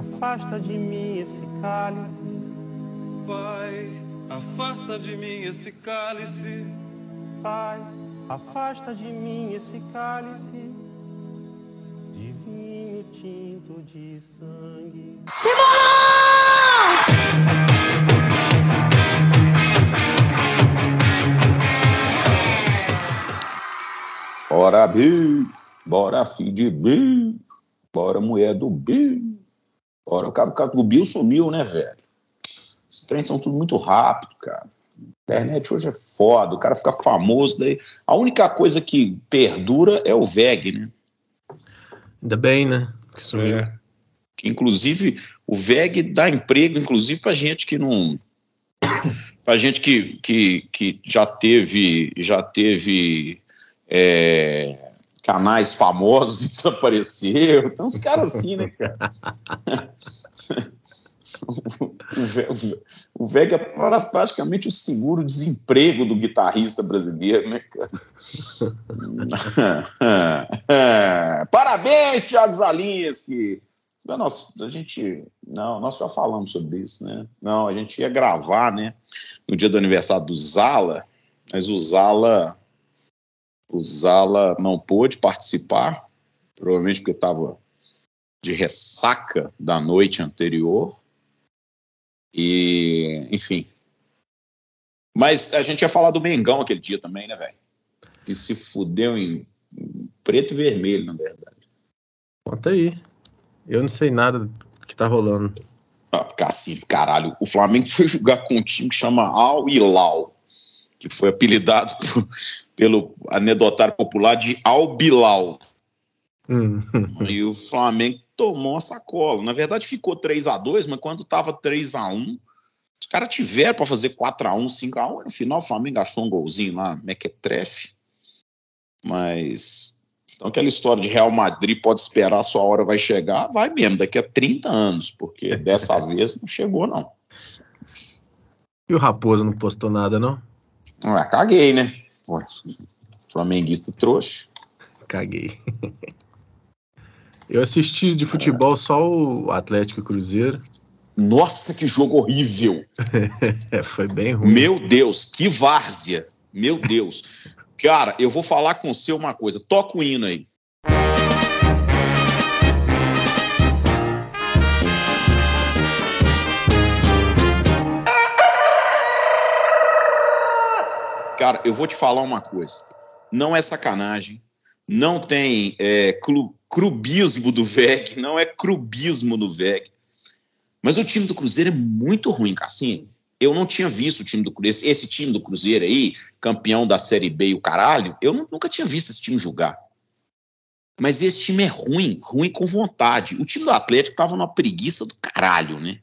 afasta de mim esse cálice. Pai, afasta de mim esse cálice. Pai, afasta de mim esse cálice de vinho tinto de sangue. Bora, Bi! Bora, filho de Bi! Bora, mulher do Bi! Bora, o Bill sumiu, né, velho? Esses trens são tudo muito rápido, cara. A internet hoje é foda, o cara fica famoso. Daí. A única coisa que perdura é o VEG, né? Ainda bem, né? Que sumiu. É. Que, inclusive, o VEG dá emprego, inclusive, pra gente que não. pra gente que, que, que já teve. Já teve. é, canais famosos e desapareceu. Tem uns caras assim, né, cara? o, VEG, o VEG é praticamente o seguro-desemprego do guitarrista brasileiro, né, cara? Parabéns, Thiago Zalinski! Nós, a gente, não, nós já falamos sobre isso, né? Não, a gente ia gravar, né? No dia do aniversário do Zala, mas o Zala, o Zala não pôde participar, provavelmente porque estava de ressaca da noite anterior. E, enfim. Mas a gente ia falar do Mengão aquele dia também, né, velho? Que se fudeu em, em preto e vermelho, na verdade. Conta aí. Eu não sei nada do que tá rolando. Ah, assim, caralho, o Flamengo foi jogar com um time que chama Al Hilal, que foi apelidado por, pelo anedotário popular de Al Bilal. Hum. E o Flamengo tomou a sacola. Na verdade, ficou 3 a 2 mas quando tava 3 a 1 os caras tiveram para fazer 4 a 1 5 a 1 No final, o Flamengo achou um golzinho lá, mequetrefe. Mas. Então, aquela história de Real Madrid pode esperar, a sua hora vai chegar, vai mesmo, daqui a 30 anos, porque dessa vez não chegou, não. E o Raposo não postou nada, não? Ah, caguei, né? Pô, flamenguista trouxa. Caguei. Eu assisti de futebol só o Atlético e Cruzeiro. Nossa, que jogo horrível! Foi bem ruim. Meu Deus, que várzea! Meu Deus! Cara, eu vou falar com você uma coisa. Toca o hino aí. Cara, eu vou te falar uma coisa. Não é sacanagem. Não tem é, clu, clubismo do VEG. Não é clubismo do VEG. Mas o time do Cruzeiro é muito ruim, Cassinho. Eu não tinha visto o time do Cruzeiro. Esse time do Cruzeiro aí, campeão da Série B e o caralho, eu nunca tinha visto esse time jogar. Mas esse time é ruim, ruim com vontade. O time do Atlético tava numa preguiça do caralho, né?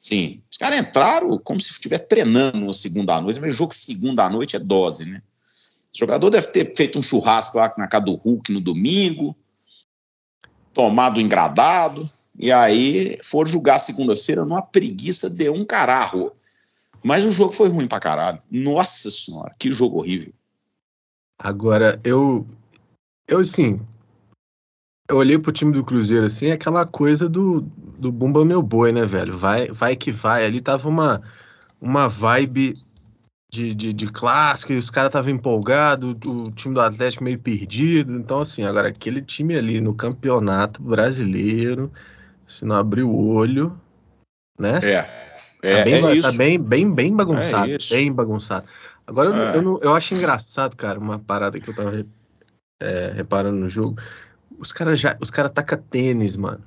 Sim, os caras entraram como se estivesse treinando uma segunda noite, mas jogo segunda noite é dose, né? O jogador deve ter feito um churrasco lá na casa do Hulk no domingo, tomado engradado, e aí foram jogar segunda-feira numa preguiça de um caralho. Mas o jogo foi ruim pra caralho. Nossa senhora, que jogo horrível. Agora, eu. Eu, assim. Eu olhei pro time do Cruzeiro, assim, é aquela coisa do, do Bumba Meu Boi, né, velho? Vai, vai que vai. Ali tava uma, uma vibe de, de, de clássico, e os caras estavam empolgados, o time do Atlético meio perdido. Então, assim, agora aquele time ali no campeonato brasileiro, se não abrir o olho, né? É. Tá É, bem, é ba- isso. tá bem, bem, bem bagunçado. É bem bagunçado. Agora, eu, É. eu, não- eu acho engraçado, cara, uma parada que eu tava é, reparando no jogo. Os caras já. Os caras tacam tênis, mano.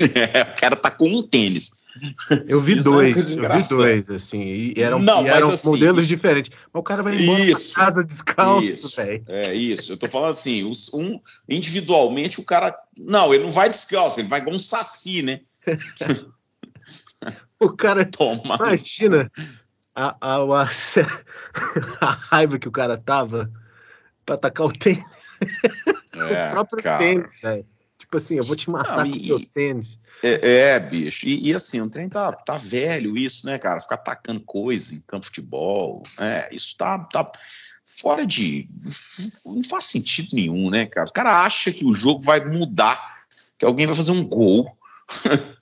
o cara tá com um tênis. Eu vi Isso é dois, coisa eu vi dois, assim, e eram, Não, e eram assim, modelos diferentes. Mas o cara vai embora Isso, pra casa descalço, velho. É isso. Eu tô falando assim, os- um, individualmente o cara. Não, ele não vai descalço, ele vai igual um saci, né? O cara, Toma. imagina a, a, a, a raiva que o cara tava pra atacar o tênis, É, o próprio cara. tênis, velho. Tipo assim, eu vou te matar Não, com o e- tênis. É, é, bicho. E, e assim, o trem tá, tá velho isso, né, cara? Ficar atacando coisa em campo de futebol. É, isso tá, tá fora de. Não faz sentido nenhum, né, cara? O cara acha que o jogo vai mudar, que alguém vai fazer um gol,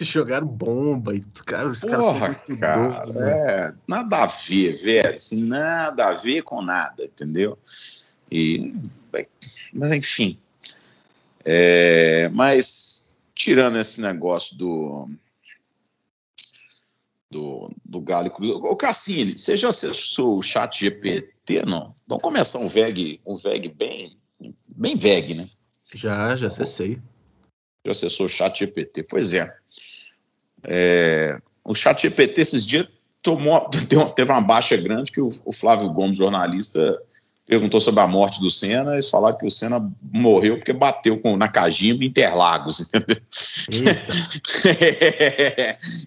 Jogaram bomba e cara, os Porra, caras cara, doidos, né? é, nada a ver, velho, assim, nada a ver com nada, entendeu? E, mas enfim, é, mas tirando esse negócio do do, do Galo Cruzeiro, ô Cassini, você já acessou o chat GPT, não? Vamos começar um VEG, um VEG bem, bem VEG, né? Já, já acessei. Já acessou o chat GPT, pois é. É, o chat GPT esses dias tomou, teve uma baixa grande que o, o, Flávio Gomes, jornalista, perguntou sobre a morte do Senna, eles falaram que o Senna morreu porque bateu com, na Cagimba Interlagos, entendeu?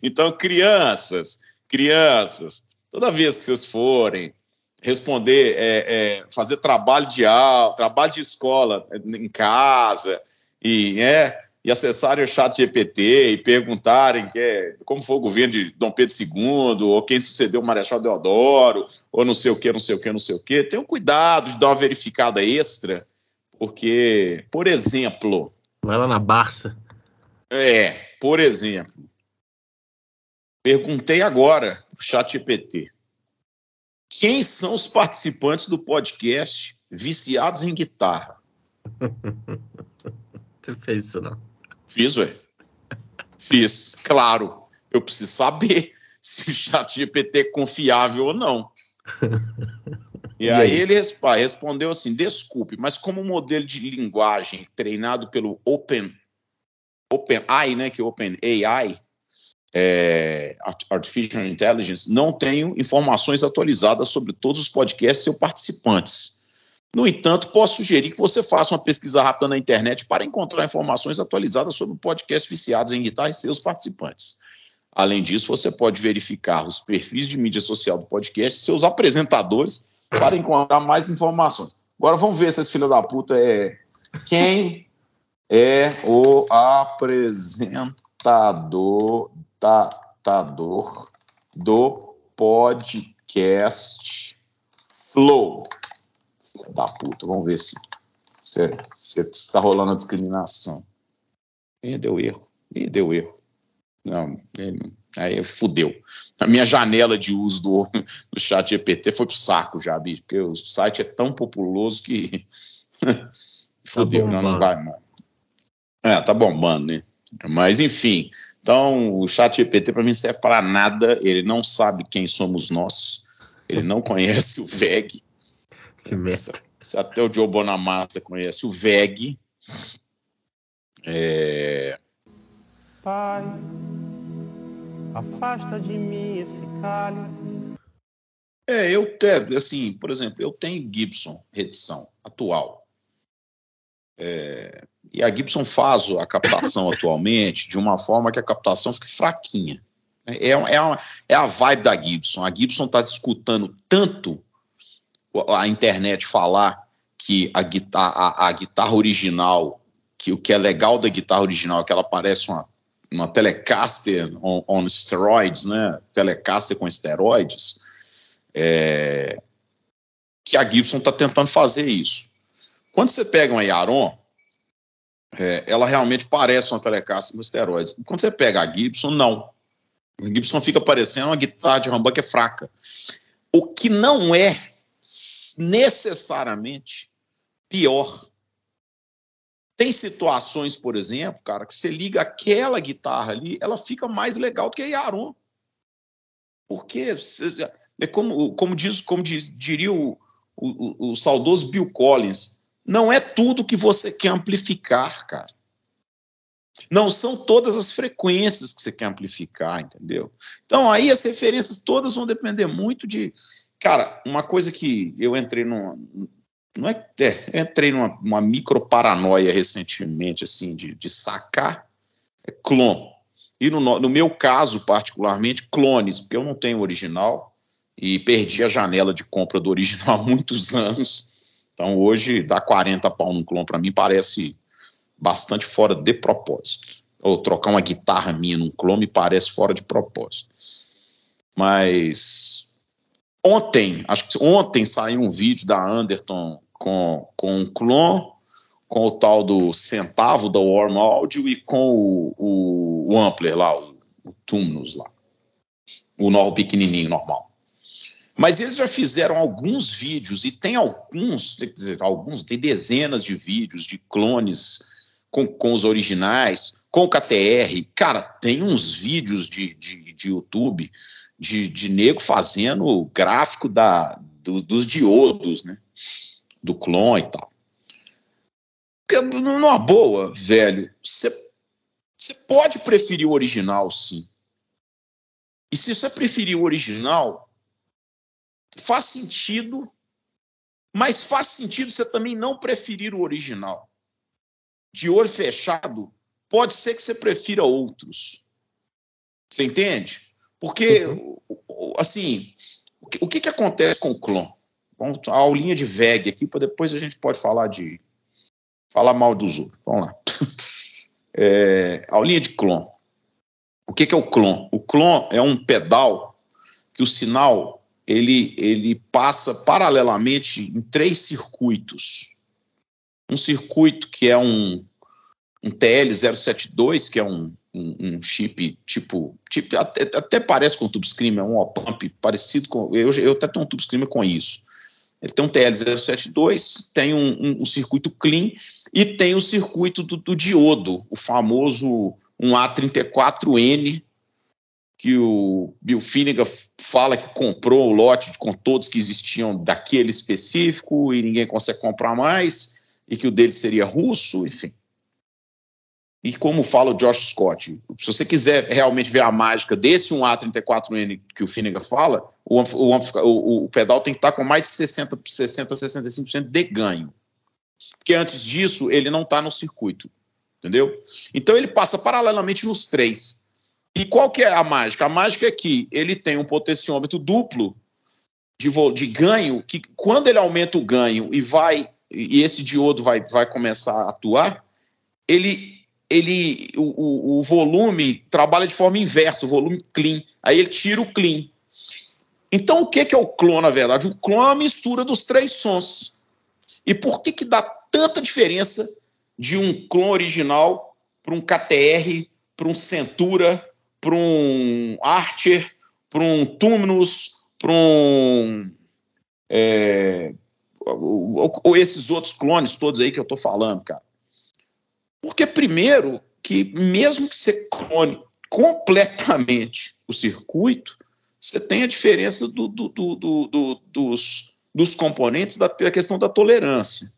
então, crianças, crianças, toda vez que vocês forem responder, é, é, fazer trabalho de aula, trabalho de escola em casa, e é, e acessarem o chat GPT e perguntarem que é, como foi o governo de Dom Pedro II, ou quem sucedeu o Marechal Deodoro, ou não sei o que, não sei o que, não sei o que, tenham cuidado de dar uma verificada extra, porque, por exemplo... Vai lá na Barça. É, por exemplo, perguntei agora o chat GPT, quem são os participantes do podcast Viciados em Guitarra? Você fez isso, não? Fiz, ué. Fiz, claro. Eu preciso saber se o chat GPT é confiável ou não. E, e aí, aí, ele respondeu assim: desculpe, mas como modelo de linguagem treinado pelo Open OpenAI, né, que é OpenAI, é, Artificial Intelligence, não tenho informações atualizadas sobre todos os podcasts e seus participantes. No entanto, posso sugerir que você faça uma pesquisa rápida na internet para encontrar informações atualizadas sobre o podcast Viciados em Guitarra e seus participantes. Além disso, você pode verificar os perfis de mídia social do podcast seus apresentadores para encontrar mais informações. Agora vamos ver se esse filho da puta é quem é o apresentador tador do podcast Flow da puta. Vamos ver se está rolando a discriminação. Ih, deu erro. Ih, deu erro. Não, aí fudeu. A minha janela de uso do, do chat GPT foi pro saco já, bicho, porque o site é tão populoso que fudeu, tá não, não vai, mano. É, tá bombando, né? Mas enfim, então o chat GPT para mim serve para nada, ele não sabe quem somos nós, ele não conhece o VEG, que merda. Até o Joe Bonamassa conhece o VEG. É... Pai, afasta de mim esse cálice. É, eu tenho, assim, por exemplo, eu tenho Gibson, redição atual. É, e a Gibson faz a captação atualmente de uma forma que a captação fique fraquinha. É, é, uma, é a vibe da Gibson. A Gibson está escutando tanto a internet falar que a guitarra, a, a guitarra original, que o que é legal da guitarra original é que ela parece uma, uma Telecaster on, on steroids, né? Telecaster com esteroides, é, que a Gibson está tentando fazer isso. Quando você pega uma Yaron, é, ela realmente parece uma Telecaster com esteroides. Quando você pega a Gibson, não. A Gibson fica parecendo uma guitarra de humbucker fraca. O que não é necessariamente pior. Tem situações, por exemplo, cara, que você liga aquela guitarra ali, ela fica mais legal do que a Yaron. Porque é como, como diz, como diz, diria o, o, o, saudoso Bill Collins, não é tudo que você quer amplificar, cara. Não são todas as frequências que você quer amplificar, entendeu? Então aí as referências todas vão depender muito de, Cara, uma coisa que eu entrei numa. Não é, é entrei numa uma micro paranoia recentemente, assim, de, de sacar é clone. E no, no meu caso, particularmente, clones, porque eu não tenho original e perdi a janela de compra do original há muitos anos. Então hoje dar 40 pau num clone para mim parece bastante fora de propósito. Ou trocar uma guitarra minha num clone me parece fora de propósito. Mas Ontem, acho que ontem saiu um vídeo da Anderton com, com um clone, com o tal do centavo da Warm Audio e com o, o, o Ampler lá, o, o Tumnus lá, o novo pequenininho normal. Mas eles já fizeram alguns vídeos e tem alguns, quer dizer, alguns, tem dezenas de vídeos de clones com, com os originais, com o KTR. Cara, tem uns vídeos de, de, de YouTube de, de nego fazendo o gráfico da, do, dos diodos, né? Do clone e tal. Porque, numa boa, velho, você pode preferir o original, sim. E se você preferir o original, faz sentido, mas faz sentido você também não preferir o original. De olho fechado, pode ser que você prefira outros. Você entende? Porque, uhum. assim, o que, que acontece com o clon? Vamos a aulinha de VEG aqui, para depois a gente pode falar de falar mal dos outros. Vamos lá. É, aulinha de clon. O que, que é o clon? O clon é um pedal que o sinal ele, ele passa paralelamente em três circuitos. Um circuito que é um, um TL072, que é um, um, um chip tipo, tipo até, até, parece com o Tube Screamer, é um op-amp parecido com. Eu, eu até tenho um Tube Screamer com isso. Ele tem um TL072, tem um, um, um, circuito clean e tem o circuito do, do diodo, o famoso um A34N, que o Bill Finnegan fala que comprou o lote com todos que existiam daquele específico e ninguém consegue comprar mais, e que o dele seria russo, enfim. E como fala o Josh Scott, se você quiser realmente ver a mágica desse 1A34N que o Finnegan fala, o, o, o, o pedal tem que estar com mais de 60, 60 65% de ganho. Porque antes disso, ele não está no circuito. Entendeu? Então ele passa paralelamente nos três. E qual que é a mágica? A mágica é que ele tem um potenciômetro duplo de, de ganho, que quando ele aumenta o ganho e vai e esse diodo vai, vai começar a atuar, ele ele o, o, volume trabalha de forma inversa, o volume clean. Aí ele tira o clean. Então o que, que é o clone, na verdade? O clone é uma mistura dos três sons. E por que, que dá tanta diferença de um clone original para um KTR, para um Centura, para um Archer, para um Tumnus, para um. É, ou, ou esses outros clones todos aí que eu estou falando, cara. Porque, primeiro, que mesmo que você clone completamente o circuito, você tem a diferença do, do, do, dos, dos componentes da, da, questão da tolerância.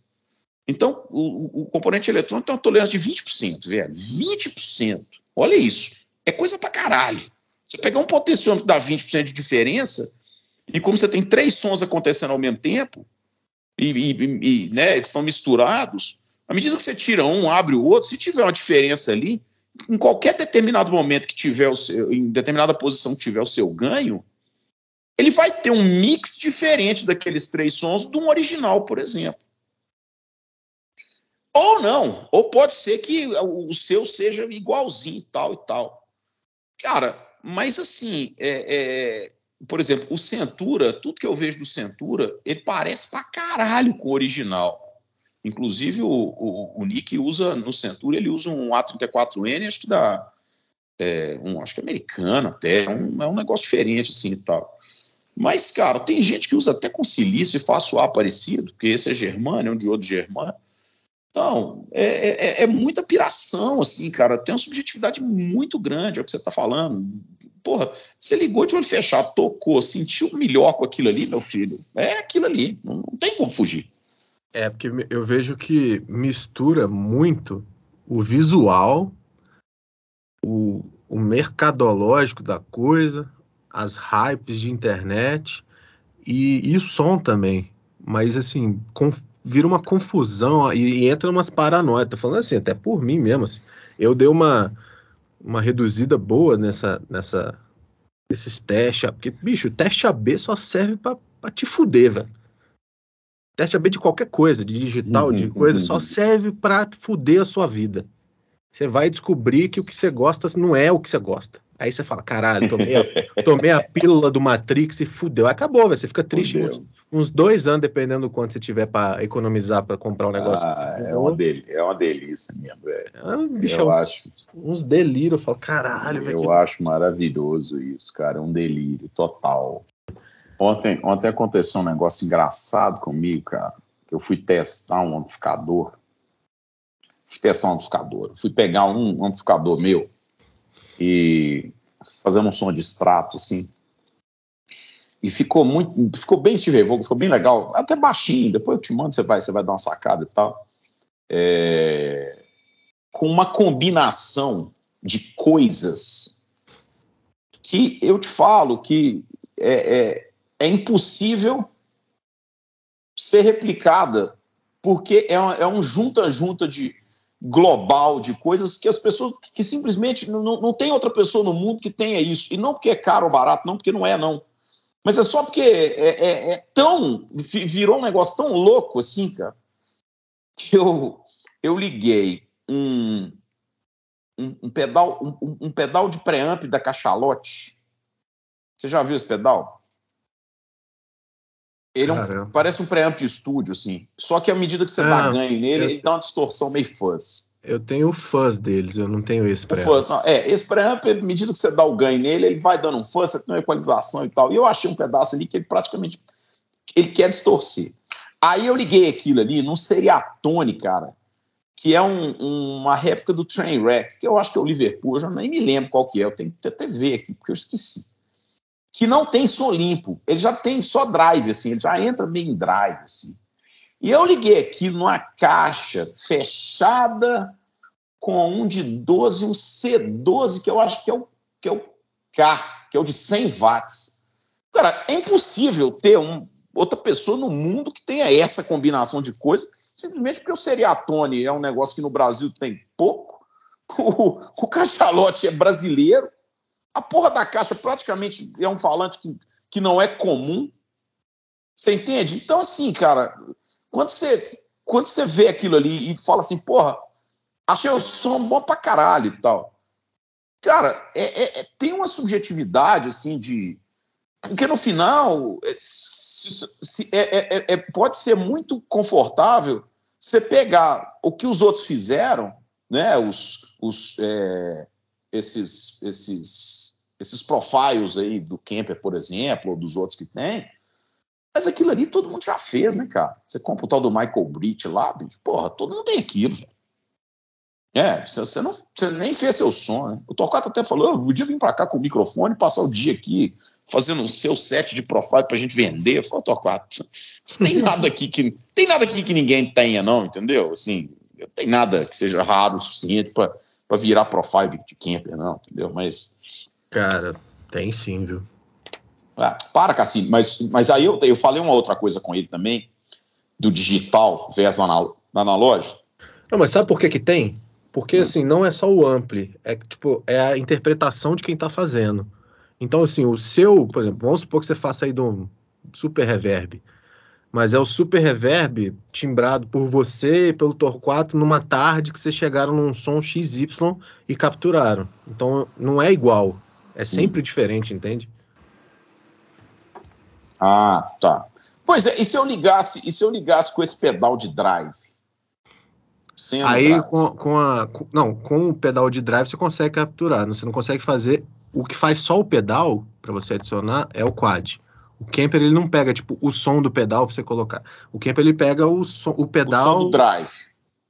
Então, o, o, componente eletrônico tem uma tolerância de 20%, velho. 20%. Olha isso. É coisa pra caralho. Você pegar um potenciômetro que dá 20% de diferença, e como você tem três sons acontecendo ao mesmo tempo, e, e, e né, estão misturados, à medida que você tira um, abre o outro, se tiver uma diferença ali, em qualquer determinado momento que tiver o seu, em determinada posição que tiver o seu ganho, ele vai ter um mix diferente daqueles três sons de um original, por exemplo. Ou não, ou pode ser que o seu seja igualzinho, tal e tal. Cara, mas assim, é, é, por exemplo, o Centura, tudo que eu vejo do Centura, ele parece pra caralho com o original. Inclusive, o, o, o Nick usa no Centura, ele usa um A34N, acho que dá. É, um, acho que é americano até, é um, é um negócio diferente assim e tal. Mas, cara, tem gente que usa até com silício e faz suar parecido, porque esse é germano, é um diodo germano. Então, é, é, é, muita piração, assim, cara. Tem uma subjetividade muito grande, é o que você está falando. Porra, você ligou de olho fechado, tocou, sentiu melhor com aquilo ali, meu filho. É aquilo ali, não, não tem como fugir. É, porque eu vejo que mistura muito o visual, o, o mercadológico da coisa, as hypes de internet e, e o som também. Mas, assim, vira uma confusão e, e entra umas paranoias. Tô falando assim, até por mim mesmo. Assim. Eu dei uma, uma reduzida boa nessa, nessa, nesses testes. Porque, bicho, teste AB só serve para te fuder, velho. Teste AB de qualquer coisa, de digital, uhum, de coisa, uhum. só serve para fuder a sua vida. você vai descobrir que o que você gosta não é o que você gosta. Aí você fala, caralho, tomei a, tomei a pílula do Matrix e fudeu. Acabou, véio. você fica triste uns, uns, dois anos, dependendo do quanto você tiver para economizar para comprar um negócio. Ah, assim. é, uma del é uma delícia mesmo. Ah, bicho, eu acho. Uns delírios, eu falo, caralho, Eu véio, acho que... maravilhoso isso, cara. É um delírio total. Ontem, ontem aconteceu um negócio engraçado comigo, cara. Eu fui testar um amplificador. Fui testar um amplificador. Fui pegar um amplificador meu e fazendo um som de extrato, assim. E ficou muito, ficou bem Steve Vogue, ficou bem legal, até baixinho, depois eu te mando, você vai, você vai dar uma sacada e tal. É, com uma combinação de coisas que eu te falo que é, é, é impossível ser replicada, porque é, é um junta-junta de, global de coisas que as pessoas que simplesmente não, não tem outra pessoa no mundo que tenha isso. E não porque é caro ou barato, não porque não é, não. Mas é só porque é, é, é tão. virou um negócio tão louco assim, cara, que eu, eu liguei um, um, um pedal, um, um, pedal de preamp da Cachalote. Você já viu esse pedal? Ele é um, parece um preamp de estúdio, assim. Só que à medida que você ah, dá ganho nele, eu, ele dá uma distorção meio fuzz. Eu tenho o fuzz deles, eu não tenho esse preamp. Fuzz, não, é, esse preamp, à medida que você dá o ganho nele, ele vai dando um fuzz, você tem uma equalização e tal. E eu achei um pedaço ali que ele praticamente ele quer distorcer. Aí eu liguei aquilo ali num Seriatone, cara, que é um, uma réplica do Trainwreck, que eu acho que é o Liverpool, eu já nem me lembro qual que é, eu tenho que até ver aqui, porque eu esqueci que não tem som limpo. Ele já tem só drive, assim, ele já entra meio em drive, assim. E eu liguei aqui numa caixa fechada com um de 12, um C12, que eu acho que é o, que é o K, que é o de 100 watts. Cara, é impossível ter um, outra pessoa no mundo que tenha essa combinação de coisas, simplesmente porque o Seriatone é um negócio que no Brasil tem pouco, o, o cachalote é brasileiro, a porra da caixa praticamente é um falante que, que não é comum. Você entende? Então, assim, cara, quando você, quando você vê aquilo ali e fala assim, porra, achei o som bom pra caralho e tal. Cara, é, é, é tem uma subjetividade, assim, de. Porque no final, é, se, se, é, é, é, pode ser muito confortável você pegar o que os outros fizeram, né, os, os, esses, esses esses profiles aí do Kemper, por exemplo, ou dos outros que tem. Mas aquilo ali todo mundo já fez, né, cara? Você compra o tal do Michael Britt lá, bicho, porra, todo mundo tem aquilo, velho. É, você, não, você nem fez seu som, né? O Torquato até falou, eu podia vir para cá com o microfone, passar o dia aqui fazendo o seu set de profile pra gente vender. Eu falei, Torquato, tem nada aqui que tem nada aqui que ninguém tenha, não, entendeu? Assim, tem nada que seja raro o suficiente para virar profile de camper, não, entendeu? Mas Cara, tem sim, viu? Ah, para, Cassino, mas, mas aí eu, eu falei uma outra coisa com ele também, do digital versus anal, analógico. Não, mas sabe por que que tem? Porque, hum. assim, não é só o ampli, é, tipo, é a interpretação de quem tá fazendo. Então, assim, o seu, por exemplo, vamos supor que você faça aí de um super reverb, mas é o super reverb timbrado por você e pelo Torquato numa tarde que vocês chegaram num som XY e capturaram. Então, não é igual. É sempre hum. diferente, entende? Ah, tá. Pois é, e se eu ligasse, e se eu ligasse com esse pedal de drive? Sem Aí drive? Com, com a. Com, não, com o pedal de drive você consegue capturar. Você não consegue fazer. O que faz só o pedal, para você adicionar, é o quad. O Kemper ele não pega tipo o som do pedal para você colocar. O Kemper ele pega o, som, o pedal. O som do drive.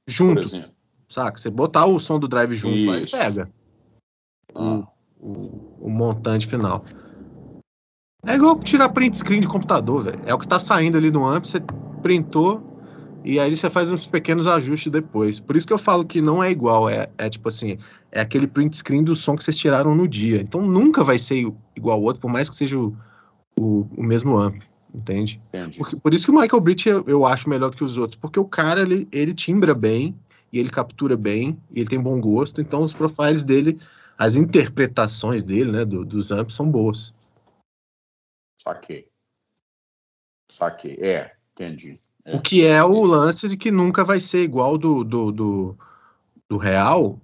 Junto. Por exemplo. Saca? Você botar o som do drive junto, Isso. aí pega. Ah. O, o, o montante final. É igual tirar print screen de computador, velho. É o que tá saindo ali no amp, você printou e aí você faz uns pequenos ajustes depois. Por isso que eu falo que não é igual, é, é tipo assim, é aquele print screen do som que vocês tiraram no dia. Então nunca vai ser igual ao outro, por mais que seja o, o, o mesmo amp, entende? Porque, por isso que o Michael Britt eu, eu, acho melhor que os outros, porque o cara ele, ele timbra bem e ele captura bem e ele tem bom gosto, então os profiles dele as interpretações dele, né, do, dos amps são boas. Saquei. Saquei. É, entendi. É. O que é o lance de que nunca vai ser igual do, do, do, do real,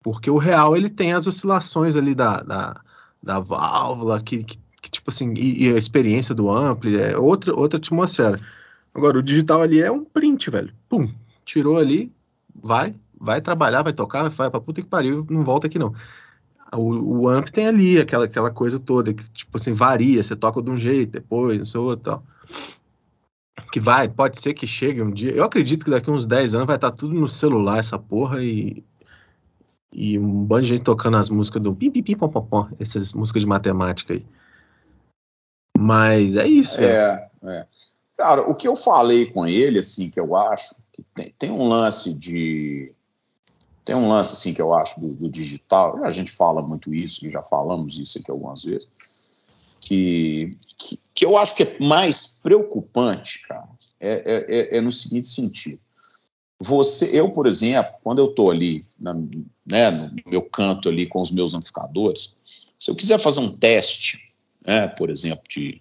Porque o real ele tem as oscilações ali da, da, da válvula, que, que, que tipo assim, e, e, a experiência do ampli, é outra, outra atmosfera. Agora, o digital ali é um print, velho. Pum, tirou ali, vai, vai trabalhar, vai tocar, vai pra puta que pariu, não volta aqui não. O, o amp tem ali aquela, aquela coisa toda, que tipo assim, varia, você toca de um jeito, depois, não sei outro tal. Que vai, pode ser que chegue um dia. Eu acredito que daqui uns 10 anos vai estar tá tudo no celular, essa porra, e, e um bando de gente tocando as músicas do pim, pim, pim, pom, pom, pom, essas músicas de matemática aí. Mas é isso. É, é. Cara, o que eu falei com ele, assim, que eu acho que tem, tem um lance de. Tem um lance, assim, que eu acho do, do digital, a gente fala muito isso, e já falamos isso aqui algumas vezes, que, que, que eu acho que é mais preocupante, cara, é, é, é, é no seguinte sentido. Você, eu, por exemplo, quando eu estou ali, na, né, no meu canto ali com os meus amplificadores, se eu quiser fazer um teste, né, por exemplo, de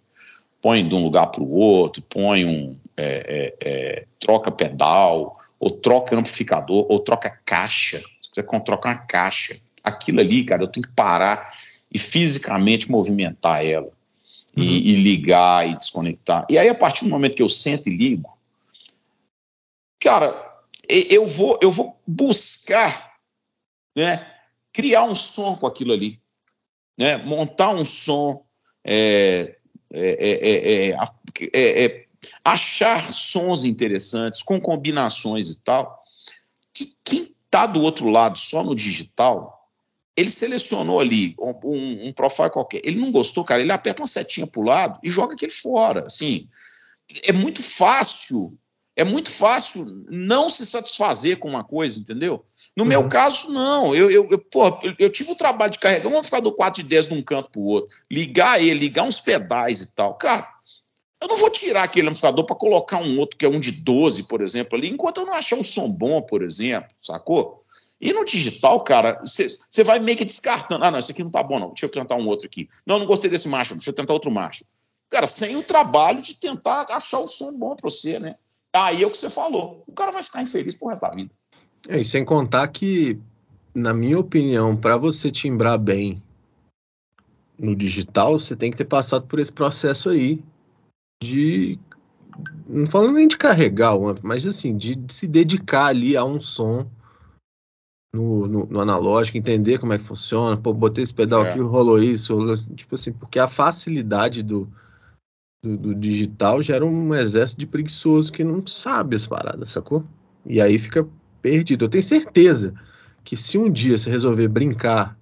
põe de um lugar para o outro, põe um é, é, é, troca pedal, ou troca amplificador, ou troca caixa. Você troca uma caixa. Aquilo ali, cara, eu tenho que parar e fisicamente movimentar ela. Uhum. E, e, ligar e desconectar. E aí, a partir do momento que eu sento e ligo, cara, eu vou, eu vou buscar né, criar um som com aquilo ali. Né, montar um som, é, é, é, é, achar sons interessantes com combinações e tal, que quem está do outro lado só no digital, ele selecionou ali um, um, um, profile qualquer, ele não gostou, cara, ele aperta uma setinha para o lado e joga aquele fora, assim, é muito fácil, é muito fácil não se satisfazer com uma coisa, entendeu? No uhum. meu caso, não. Eu, eu, eu, porra, eu, tive o trabalho de carregar um amplificador 4 de 10 de um canto para o outro, ligar ele, ligar uns pedais e tal. Cara, eu não vou tirar aquele amplificador para colocar um outro que é um de 12, por exemplo, ali, enquanto eu não achar um som bom, por exemplo, sacou? E no digital, cara, você vai meio que descartando. Ah, não, esse aqui não tá bom, não. Deixa eu tentar um outro aqui. Não, não gostei desse macho, deixa eu tentar outro macho. Cara, sem o trabalho de tentar achar o som bom para você, né? Aí é o que você falou. O cara vai ficar infeliz pro resto da vida. É, e sem contar que, na minha opinião, para você timbrar bem no digital, você tem que ter passado por esse processo aí de. Não falando nem de carregar o amp, mas assim, de, de se dedicar ali a um som no, no, no, analógico, entender como é que funciona. Pô, botei esse pedal é. aqui, rolou isso, rolou, tipo assim, porque a facilidade do, do, do, digital gera um exército de preguiçoso que não sabe as paradas, sacou? E aí fica perdido. Eu tenho certeza que se um dia você resolver brincar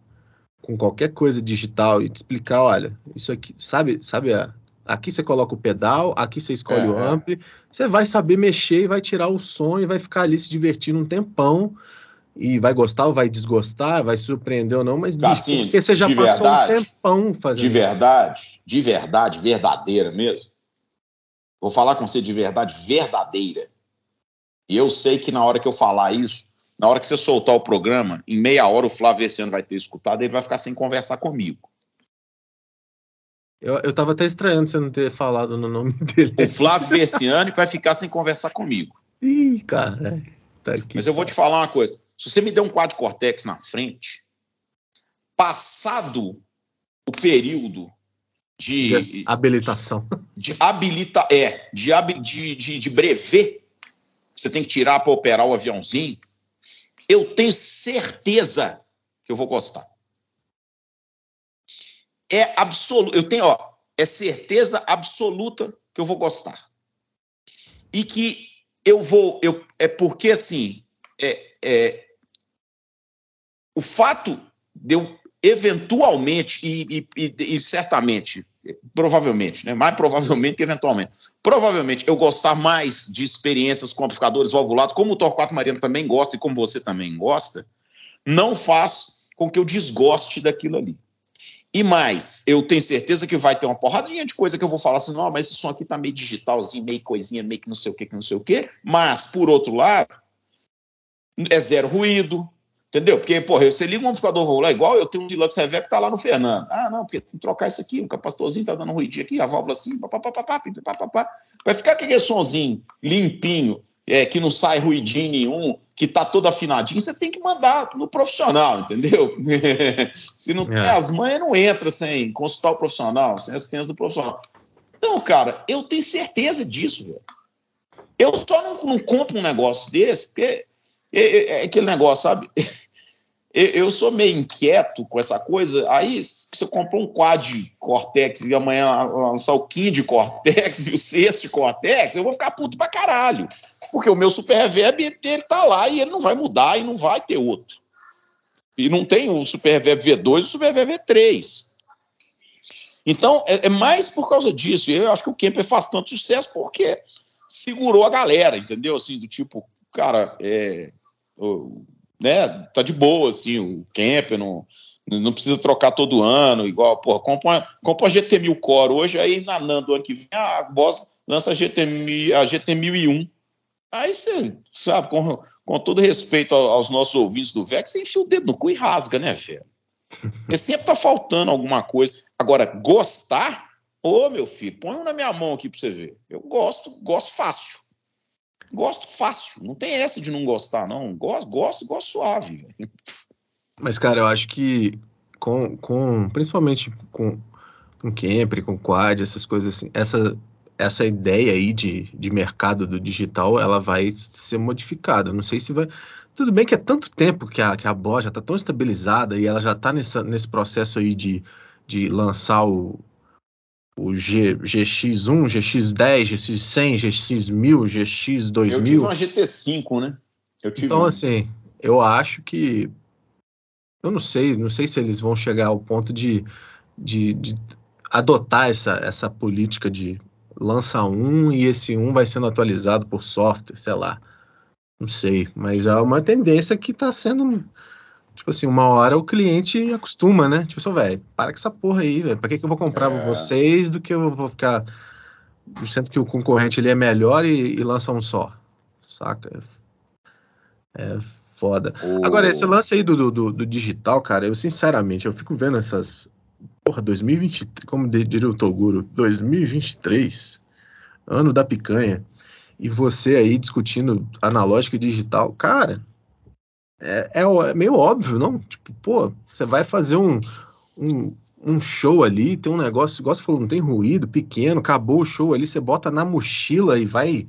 com qualquer coisa digital e te explicar, olha, isso aqui, sabe, sabe a, aqui você coloca o pedal, aqui você escolhe é, o ampli, você vai saber mexer e vai tirar o som e vai ficar ali se divertindo um tempão e vai gostar ou vai desgostar, vai surpreender ou não, mas assim, porque você já passou verdade, um tempão fazendo De verdade, de verdade, verdadeira mesmo. Vou falar com você de verdade verdadeira. E eu sei que na hora que eu falar isso, na hora que você soltar o programa, em meia hora o Flávio ano vai ter escutado e ele vai ficar sem conversar comigo. Eu, eu tava até estranhando você não ter falado no nome dele. O Flávio Versiani vai ficar sem conversar comigo. Ih, cara. Tá Mas eu vou te falar uma coisa. Se você me der um quadro cortex na frente, passado o período de, de habilitação, de habilita, é, de, de, de, de brevet, você tem que tirar para operar o aviãozinho, eu tenho certeza que eu vou gostar. É absoluto, eu tenho, ó, é certeza absoluta que eu vou gostar. E que eu vou, eu, é porque assim, é, é, o fato de eu eventualmente e, e, e, certamente, provavelmente, né, mais provavelmente que eventualmente, provavelmente eu gostar mais de experiências com amplificadores valvulados, como o Torquato Mariano também gosta e como você também gosta, não faz com que eu desgoste daquilo ali. E mais, eu tenho certeza que vai ter uma porradinha de coisa que eu vou falar assim, não, mas esse som aqui tá meio digitalzinho, meio coisinha, meio que não sei o que, que não sei o que, mas, por outro lado, é zero ruído, Entendeu? Porque, porra, você liga um amplificador valvular igual, eu tenho um Deluxe Reverb que tá lá no Fernando. Ah, não, porque tem que trocar isso aqui, o capacitorzinho tá dando ruidinho aqui, a válvula assim, papapá, vai ficar aquele sonzinho limpinho, é, que não sai ruidinho nenhum, que tá todo afinadinho, você tem que mandar no profissional, entendeu? Se não tem É. as manhas, não entra sem consultar o profissional, sem assistência do profissional. Então, cara, eu tenho certeza disso, velho. Eu só não, não compro um negócio desse, porque é, é- é aquele negócio, sabe? Eu, eu sou meio inquieto com essa coisa. Aí, se você comprou um quad Cortex e amanhã lançar o quinto Cortex e o sexto Cortex, eu vou ficar puto pra caralho. Porque o meu super reverb, ele tá lá e ele não vai mudar e não vai ter outro. E não tem o super reverb V2 e o super reverb V3. Então, é, é mais por causa disso. Eu acho que o Kemper faz tanto sucesso porque segurou a galera, entendeu? Assim, do tipo, cara, é, né, tá de boa, assim, o Kemper não, não precisa trocar todo ano, igual, porra, compra uma, compra uma GT 1000 Core hoje, aí na NAND do ano que vem, a Boss lança a GT, 1000 a GT 1001. Aí você, sabe, com, com todo respeito ao- aos nossos ouvintes do VEX, você enfia o dedo no cu e rasga, né, velho? Porque sempre tá faltando alguma coisa. Agora, gostar, ô meu filho, põe um na minha mão aqui pra você ver. Eu gosto, gosto fácil. Gosto fácil. Não tem essa de não gostar, não. Gosto, gosto, gosto suave. Mas, cara, eu acho que com, com principalmente com, com Camper, com Quad, essas coisas assim, essa, essa ideia aí de, de mercado do digital, ela vai ser modificada. Não sei se vai. Tudo bem que é tanto tempo que a, que a bola já está tão estabilizada e ela já está nesse processo aí de, de lançar o, o G, GX1, GX10, GX100, GX1000, Eu tive GX2000. uma GT5, né? Então, uma. assim, eu acho que. Eu não sei, não sei se eles vão chegar ao ponto de, de, de adotar essa, essa política de lança um e esse um vai sendo atualizado por software, sei lá. Não sei, mas é uma tendência que tá sendo. Tipo assim, uma hora o cliente acostuma, né? Tipo assim, velho, para com essa porra aí, velho. Pra que, que eu vou comprar É. vocês do que eu vou ficar. Sendo que o concorrente ele é melhor e, e lança um só. Saca? É foda. o- Agora, esse lance aí do, do, do- do digital, cara, eu sinceramente, eu fico vendo essas. Porra, 2023, como diria o Toguro, 2023, ano da picanha, e você aí discutindo analógica e digital, cara, é, é é meio óbvio, não? Tipo, pô, você vai fazer um, um, um show ali, tem um negócio, igual você falou, não tem ruído, pequeno, acabou o show ali, você bota na mochila e vai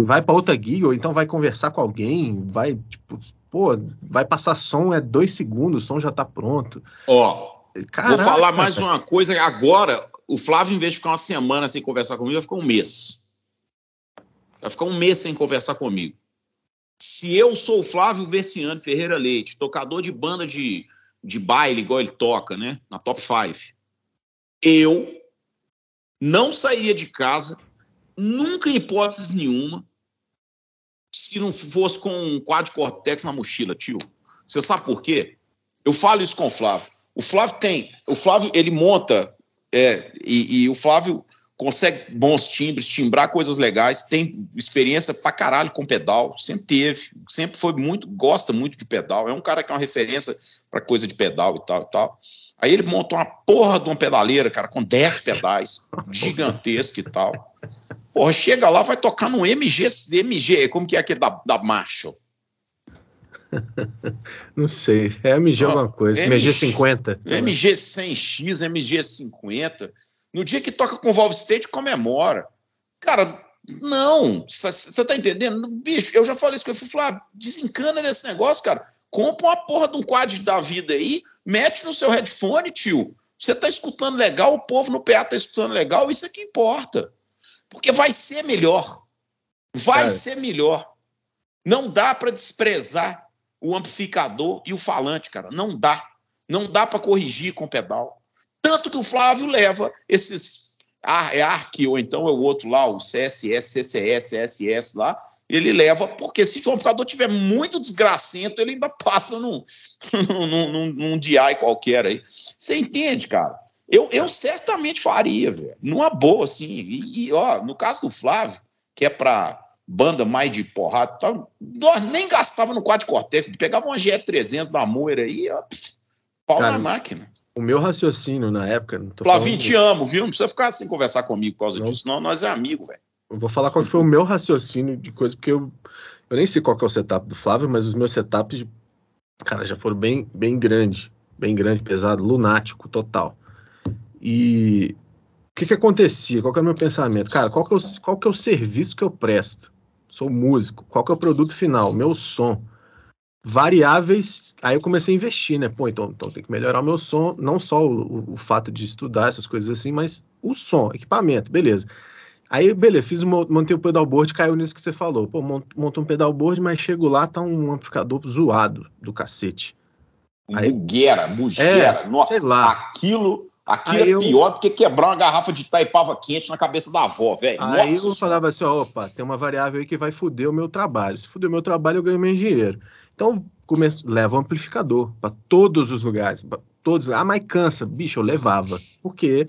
vai para outra gig, ou então vai conversar com alguém, vai, tipo, pô, vai passar som, é dois segundos, o som já tá pronto. Ó, Caraca, vou falar mais uma coisa. Agora, o Flávio, em vez de ficar uma semana sem conversar comigo, vai ficar um mês. Vai ficar um mês sem conversar comigo. Se eu sou o Flávio Versiano Ferreira Leite, tocador de banda de, de baile, igual ele toca, né? Na Top 5, eu não sairia de casa, nunca em hipótese nenhuma, se não fosse com um quad cortex na mochila, tio. Você sabe por quê? Eu falo isso com o Flávio. O Flávio tem. O Flávio, ele monta. é, e, e o Flávio consegue bons timbres, timbrar coisas legais, tem experiência pra caralho com pedal, sempre teve, sempre foi muito, gosta muito de pedal, é um cara que é uma referência pra coisa de pedal e tal e tal. Aí ele monta uma porra de uma pedaleira, cara, com 10 pedais, gigantesca e tal. Porra, chega lá, vai tocar no MG, MG, como que é aquele da, da Marshall? Não sei, é MG Ó, alguma coisa, MG. MG50. sei lá. MG 100X, MG 50. No dia que toca com Valve State, comemora. Cara, não. Você tá entendendo? Bicho, eu já falei isso com ele. Fui falar, desencana desse negócio, cara. Compra uma porra de um quad da vida aí, mete no seu headphone, tio. Você tá escutando legal, o povo no PA tá escutando legal, isso é que importa. Porque vai ser melhor. Vai Cara. ser melhor. Não dá para desprezar o amplificador e o falante, cara. Não dá. Não dá para corrigir com pedal. Tanto que o Flávio leva esses Ar- é ARC ou então é o outro lá, o CSS, CCS, CSS lá, ele leva, porque se o amplificador tiver muito desgracento, ele ainda passa num, num, num, num DI qualquer aí. Você entende, cara? Eu, eu certamente faria, velho. Numa boa, assim. E, e, ó, no caso do Flávio, que é pra banda mais de porrada e tal, nós nem gastava no quadro Cortex, pegava uma GE300 da Moira aí, ó, pau Cara, na máquina. O meu raciocínio na época. Flavinho, te amo, viu? Não precisa ficar sem conversar comigo por causa Não. disso, não. Nós é amigo, velho. eu vou falar qual foi o meu raciocínio de coisa, porque eu, eu nem sei qual que é o setup do Flávio, mas os meus setups, cara, já foram bem, bem grande, bem grande, pesado, lunático, total. E o que que acontecia? Qual que é o meu pensamento? Cara, qual que é o, qual que é o serviço que eu presto? Sou músico. Qual que é o produto final? Meu som. Variáveis, aí eu comecei a investir, né? Pô, então, então tem que melhorar o meu som, não só o, o, fato de estudar essas coisas assim, mas o som, equipamento, beleza. Aí, beleza, fiz um, montei o pedalboard, caiu nisso que você falou. Pô, monto um pedalboard, mas chego lá, tá um amplificador zoado do cacete. Aí, bugueira, bugueira. É, sei lá. Aquilo, aquilo é eu, pior do que quebrar uma garrafa de taipava quente na cabeça da avó, velho. Aí eu falava assim, ó, opa, tem uma variável aí que vai foder o meu trabalho. Se foder o meu trabalho, eu ganho menos dinheiro. Então, começo, leva um amplificador para todos os lugares, todos. Ah, mas cansa. Bicho, eu levava, porque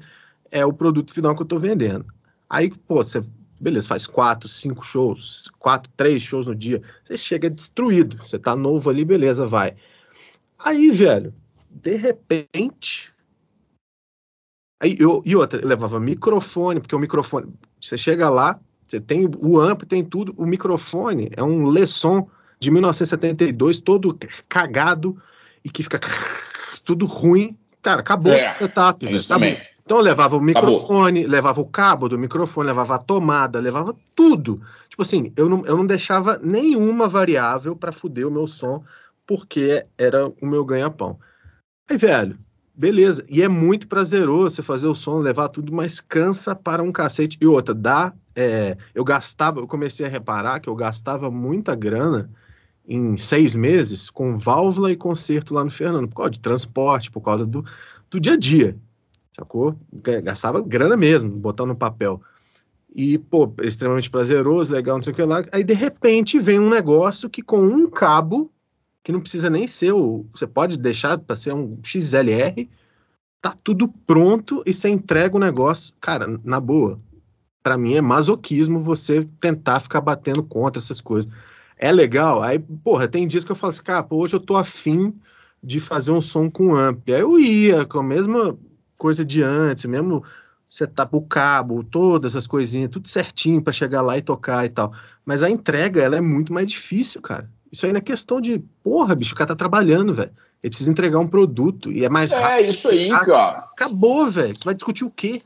é o produto final que eu estou vendendo. Aí, pô, você, beleza, faz quatro, cinco shows, quatro, três shows no dia, você chega destruído. Você tá novo ali, beleza, vai. Aí, velho, de repente. Aí eu, e outra, eu levava microfone, porque o microfone, você chega lá, você tem o amp, tem tudo, o microfone é um Lesson de 1972, todo cagado e que fica tudo ruim. Cara, acabou É, o setup. É isso acabou. também. Então eu levava o microfone, levava o cabo do microfone, levava a tomada, levava tudo. Tipo assim, eu não, eu não deixava nenhuma variável para fuder o meu som, porque era o meu ganha-pão. Aí, velho, beleza. E é muito prazeroso você fazer o som, levar tudo, mas cansa para um cacete. E outra, dá. é, eu gastava, eu comecei a reparar que eu gastava muita grana em seis meses com válvula e conserto lá no Fernando, por causa de transporte, por causa do, do dia a dia sacou? Gastava grana mesmo, botando no papel. E, pô, extremamente prazeroso, legal, não sei o que lá. Aí, de repente, vem um negócio que com um cabo, que não precisa nem ser o. Você pode deixar para ser um XLR, tá tudo pronto e você entrega o negócio. Cara, na boa, para mim é masoquismo você tentar ficar batendo contra essas coisas. É legal, aí, porra, tem dias que eu falo assim, cara, pô, hoje eu tô afim de fazer um som com amp. Aí eu ia com a mesma coisa de antes, mesmo setup, o cabo, todas essas coisinhas, tudo certinho para chegar lá e tocar e tal. Mas a entrega, ela é muito mais difícil, cara. Isso aí não é questão de, porra, bicho, o cara tá trabalhando, velho. Ele precisa entregar um produto e é mais É rápido. isso aí, cara. Acabou, velho. Tu vai discutir o quê?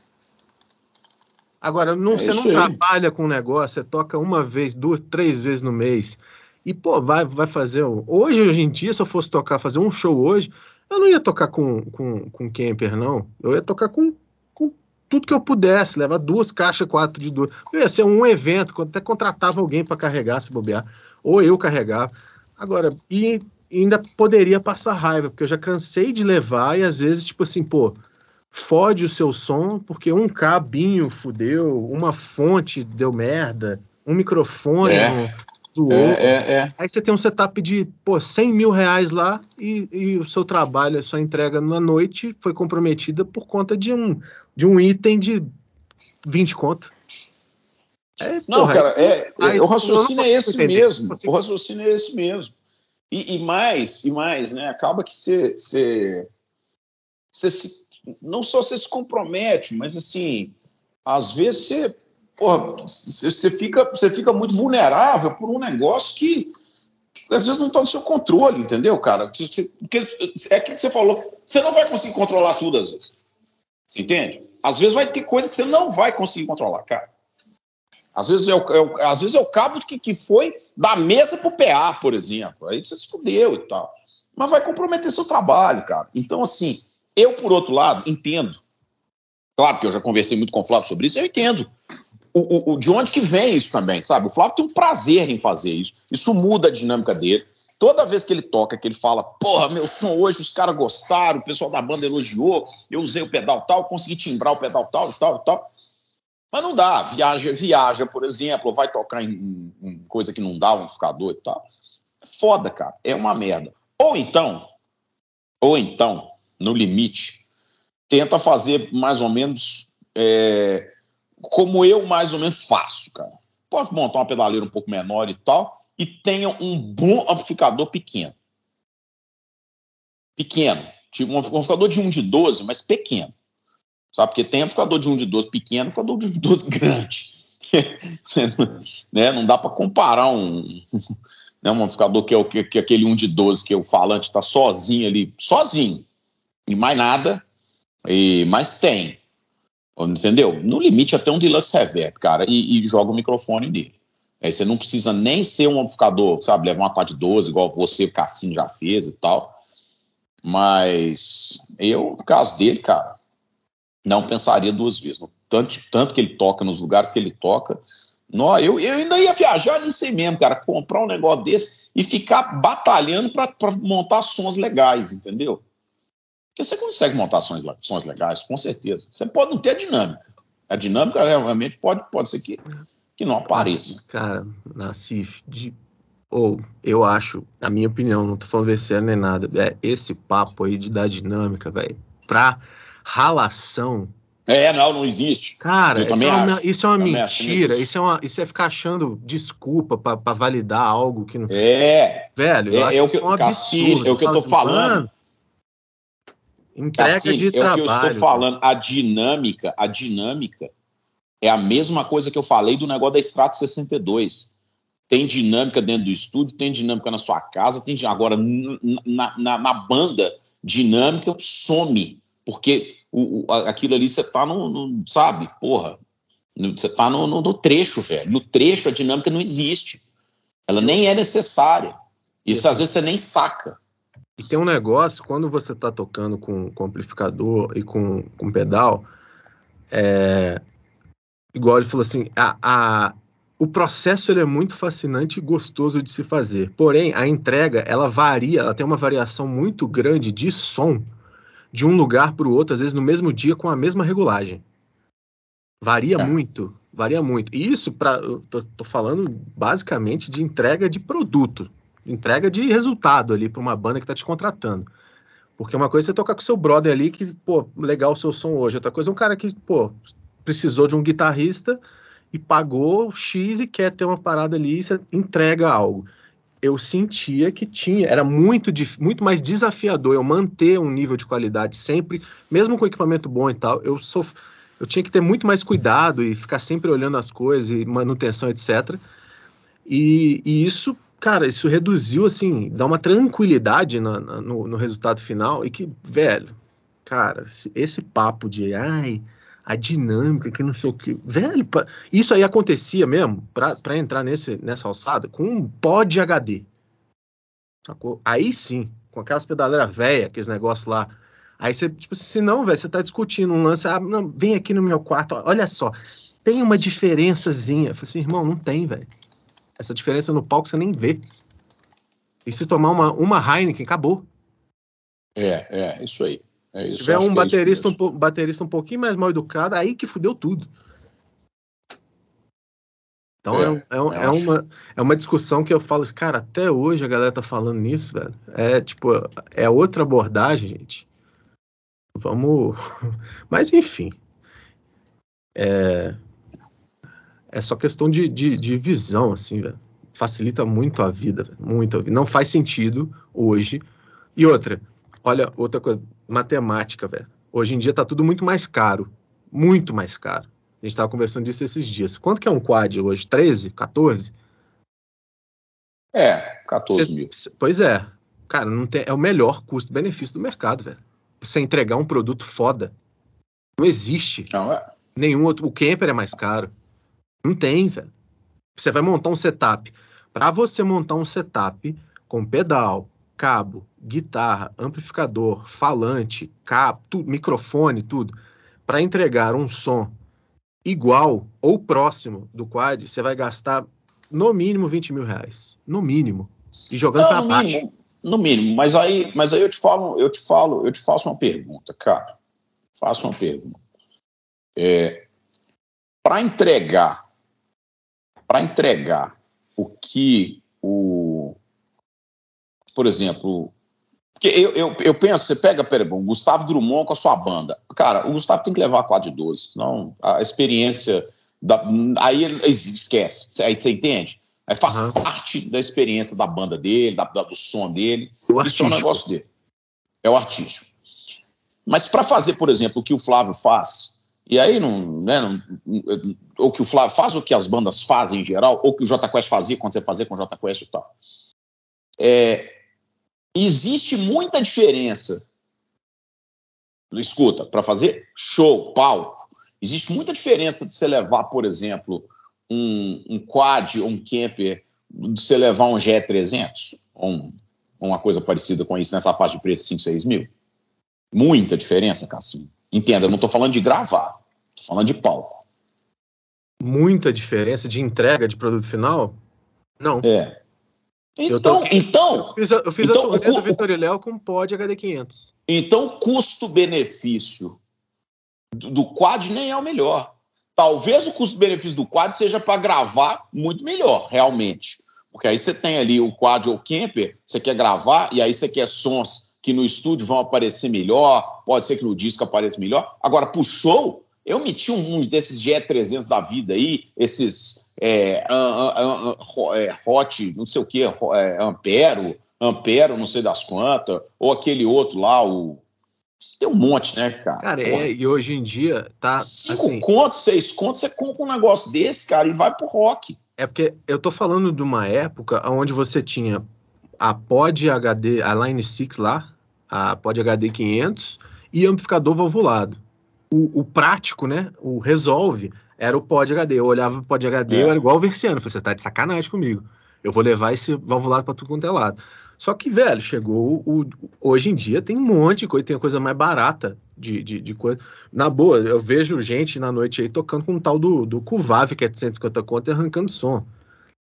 Agora, não, É você não aí. trabalha com o negócio, você toca uma vez, duas, três vezes no mês. E, pô, vai, vai fazer. um- Hoje, hoje em dia, se eu fosse tocar, fazer um show hoje, eu não ia tocar com, com, com camper, não. Eu ia tocar com, com tudo que eu pudesse, levar duas caixas, quatro de duas. Eu ia ser um evento, até contratava alguém para carregar, se bobear. Ou eu carregava. Agora, e ainda poderia passar raiva, porque eu já cansei de levar e às vezes, tipo assim, pô, fode o seu som porque um cabinho fudeu, uma fonte deu merda, um microfone É. zoou. É, é, é. Aí você tem um setup de, pô, 100 mil reais lá e, e o seu trabalho, a sua entrega na noite foi comprometida por conta de um, de um item de 20 conto. É, Não, porra, cara, é, aí o raciocínio é esse entender, mesmo. O raciocínio é esse mesmo. E, e mais, e mais, né? Acaba que você, se, não só você se compromete, mas assim, às vezes você, porra, você, fica, você fica muito vulnerável por um negócio que, que às vezes não está no seu controle, entendeu, cara? Porque é aquilo que você falou, você não vai conseguir controlar tudo às vezes. Você entende? Às vezes vai ter coisa que você não vai conseguir controlar, cara. Às vezes é o, é o- às vezes é o cabo que, que foi da mesa pro PA, por exemplo. Aí você se fudeu e tal. Mas vai comprometer seu trabalho, cara. Então, assim, eu, por outro lado, entendo. Claro que eu já conversei muito com o Flávio sobre isso, eu entendo. O, o- o- de onde que vem isso também, sabe? O Flávio tem um prazer em fazer isso. Isso muda a dinâmica dele. Toda vez que ele toca, que ele fala, porra, meu som hoje os caras gostaram, o pessoal da banda elogiou, eu usei o pedal tal, consegui timbrar o pedal tal e tal tal. Mas não dá. Viaja, viaja, por exemplo, vai tocar em, em- coisa que não dá, um amplificador e tal. É foda, cara. É uma merda. Ou então, ou então, no limite, tenta fazer mais ou menos é, como eu mais ou menos faço, cara. Pode montar uma pedaleira um pouco menor e tal, e tenha um bom amplificador pequeno. Pequeno. Tipo um amplificador de 1 de 12, mas pequeno. Sabe? Porque tem amplificador de 1 de 12 pequeno e amplificador de 1 de 12 grande. né, não dá para comparar um, né, um amplificador que é, o, que, que é aquele 1 de 12, que o falante está sozinho ali, sozinho, e mais nada, e, mas tem, entendeu? No limite até um deluxe reverb, cara, e, e joga o microfone nele. Aí você não precisa nem ser um amplificador, sabe, levar uma 4 de 12, igual você, o Cassino, já fez e tal. Mas eu, no caso dele, cara, não pensaria duas vezes. Tanto, tanto que ele toca nos lugares que ele toca. Não, eu, eu ainda ia viajar nisso aí mesmo, cara. Comprar um negócio desse e ficar batalhando para montar sons legais, entendeu? Porque você consegue montar sons, sons legais, com certeza. Você pode não ter a dinâmica. A dinâmica realmente pode, pode ser que, que não apareça. Cara, Nassif, de ou eu acho, na minha opinião, não tô falando nem nada, é esse papo aí de dar dinâmica, velho, pra ralação. É, não, não existe. Cara, isso é, uma, isso é uma, mentira. Isso é, uma, isso é ficar achando desculpa para validar algo que não. É. Velho, é, é o que, um Cassini, é o que eu tô falando. Entrega Cassini, de é trabalho. o que eu estou falando. A dinâmica, a dinâmica é a mesma coisa que eu falei do negócio da Strato 62 tem dinâmica dentro do estúdio, tem dinâmica na sua casa, tem agora na, na, na banda dinâmica some, porque o, o aquilo ali você tá no, no, sabe, porra, você tá no, no, no, trecho, velho. No trecho a dinâmica não existe. Ela nem é necessária. Isso às vezes você nem saca. E tem um negócio, quando você tá tocando com, com amplificador e com, com pedal, é, igual ele falou assim, a, a, o processo ele é muito fascinante e gostoso de se fazer. Porém, a entrega ela varia, ela tem uma variação muito grande de som de um lugar para o outro, às vezes no mesmo dia com a mesma regulagem. Varia é. muito, varia muito. E isso para, tô, tô, falando basicamente de entrega de produto, entrega de resultado ali para uma banda que está te contratando. Porque uma coisa é você tocar com seu brother ali que, pô, legal o seu som hoje. Outra coisa é um cara que, pô, precisou de um guitarrista e pagou X e quer ter uma parada ali e você entrega algo. Eu sentia que tinha, era muito, muito mais desafiador eu manter um nível de qualidade sempre, mesmo com equipamento bom e tal. Eu sou, eu tinha que ter muito mais cuidado e ficar sempre olhando as coisas e manutenção, etc. E, e isso, cara, isso reduziu, assim, dá uma tranquilidade na, na, no, no resultado final e que, velho, cara, esse papo de, ai, a dinâmica, que não sei o que. Velho, isso aí acontecia mesmo, para entrar nesse, nessa alçada, com um pó de HD. Sacou? Aí sim, com aquelas pedaleiras velhas, aqueles negócios lá. Aí você, tipo assim, não, velho, você tá discutindo um lance, ah, não, vem aqui no meu quarto, olha só, tem uma diferençazinha. Eu falei assim, irmão, não tem, velho. Essa diferença no palco você nem vê. E se tomar uma, uma Heineken, acabou. É, é, isso aí. É isso, Se tiver um é baterista, um, baterista um pouquinho mais mal educado, aí que fudeu tudo. Então é, é, é, é uma, é uma discussão que eu falo, cara, até hoje a galera tá falando nisso, velho. É tipo, é outra abordagem, gente. Vamos. Mas enfim. É, é só questão de, de, de visão, assim, velho. Facilita muito a vida, véio. muito. Não faz sentido hoje. E outra, olha, outra coisa matemática, velho. Hoje em dia tá tudo muito mais caro. Muito mais caro. A gente tava conversando disso esses dias. Quanto que é um quad hoje? 13? 14? É, 14 Cê, mil. Pois é. Cara, não tem, é o melhor custo-benefício do mercado, velho. Você entregar um produto foda. Não existe. Não, é. Nenhum outro. O camper é mais caro. Não tem, velho. Você vai montar um setup. Para você montar um setup com pedal, cabo, guitarra, amplificador, falante, cabo, tu, microfone, tudo, para entregar um som igual ou próximo do quad, você vai gastar no mínimo 20 mil reais. No mínimo. E jogando para baixo. Mínimo, no mínimo, mas aí, mas aí eu te falo, eu te falo, eu te faço uma pergunta, cara. Faço uma pergunta. É, para entregar, para entregar o que o por exemplo, porque eu, eu, eu penso, você pega, peraí, bom, Gustavo Drummond com a sua banda. Cara, o Gustavo tem que levar a 4 de 12, senão a experiência. Da, aí ele esquece. Aí você entende? Aí faz uhum. parte da experiência da banda dele, da, da do som dele. O Isso é um negócio dele. É o artístico. Mas para fazer, por exemplo, o que o Flávio faz, E aí não, né, não, ou que o Flávio faz o que as bandas fazem em geral, ou que o J Quest fazia quando você fazia com o J Quest e tal. É, existe muita diferença. Escuta, para fazer show, palco, existe muita diferença de você levar, por exemplo, um, um quad ou um camper, de você levar um GE300, ou um, uma coisa parecida com isso nessa faixa de preço 5, 6 mil. Muita diferença, Cassinho. Entenda, eu não estou falando de gravar, estou falando de palco. Muita diferença de entrega de produto final? Não. É. Então, então, Eu fiz a, eu fiz Então, a o do Vitor e Léo com pod HD500. então custo-benefício do, do quad nem é o melhor. Talvez o custo-benefício do quad seja para gravar muito melhor, realmente. Porque aí você tem ali o quad ou camper, você quer gravar, e aí você quer sons que no estúdio vão aparecer melhor, pode ser que no disco apareça melhor. Agora, pro show, eu meti um, um desses GE300 da vida aí, esses é, é, Hot, não sei o que, é, Ampero, Ampero, não sei das quantas, ou aquele outro lá, o. Tem um monte, né, cara? Cara, Porra, é, e hoje em dia tá Cinco assim, contos, seis contos, você compra um negócio desse, cara, e vai pro rock. é porque eu tô falando de uma época onde você tinha a pod HD, a Line 6 lá, a pod HD 500 e amplificador valvulado. O, o prático, né, o resolve era o pod HD. Eu olhava pro pod HD, É. eu era igual o Versiano, eu falei, você tá de sacanagem comigo. Eu vou levar esse valvulado pra tudo quanto é lado. Só que, velho, chegou o. Hoje em dia tem um monte de coisa, tem coisa mais barata de, de, de coisa. Na boa, eu vejo gente na noite aí tocando com um tal do, do Cuvave, que é de 150 conto, e arrancando som.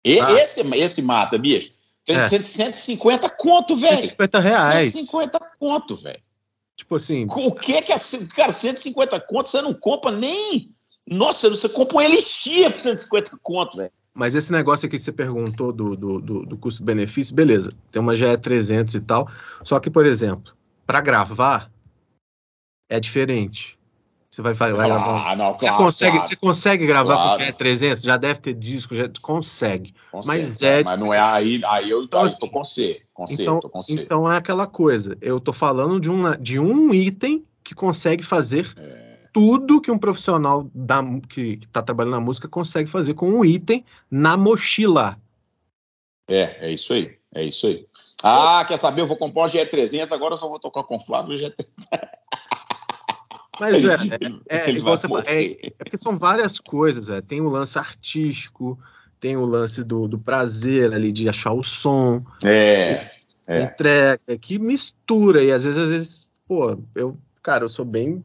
E- Ah. esse, esse mata, bicho. Tem É. 150 conto, velho. 150 reais. 150 conto, velho. Tipo assim, O que que é. Cara, 150 conto, você não compra nem. Nossa, você compra um Elixir por 150 conto, velho. mas esse negócio aqui que você perguntou do, do, do, do custo-benefício, beleza, tem uma GE 300 e tal. Só que, por exemplo, para gravar é diferente. Você vai, vai, vai gravar. Ah, não, Você claro. consegue, claro, você consegue gravar Claro. com GE 300? Já deve ter disco, já consegue. com mas é- Mas não é aí. Aí eu, Então, aí eu tô com você. Com você, Então, com você. então é aquela coisa. Eu tô falando de um, de um item que consegue fazer É. tudo que um profissional da, que, que tá trabalhando na música consegue fazer com um item na mochila. É, é isso aí. É isso aí. Ah, quer saber? Eu vou comprar um GE300, agora eu só vou tocar com o Flávio e o GE300. Mas é, é, é, você é, é porque são várias coisas. É. Tem o lance artístico, tem o lance do, do prazer ali de achar o som, É. É. entrega, que mistura. E às vezes, às vezes, pô, eu, cara, eu sou bem.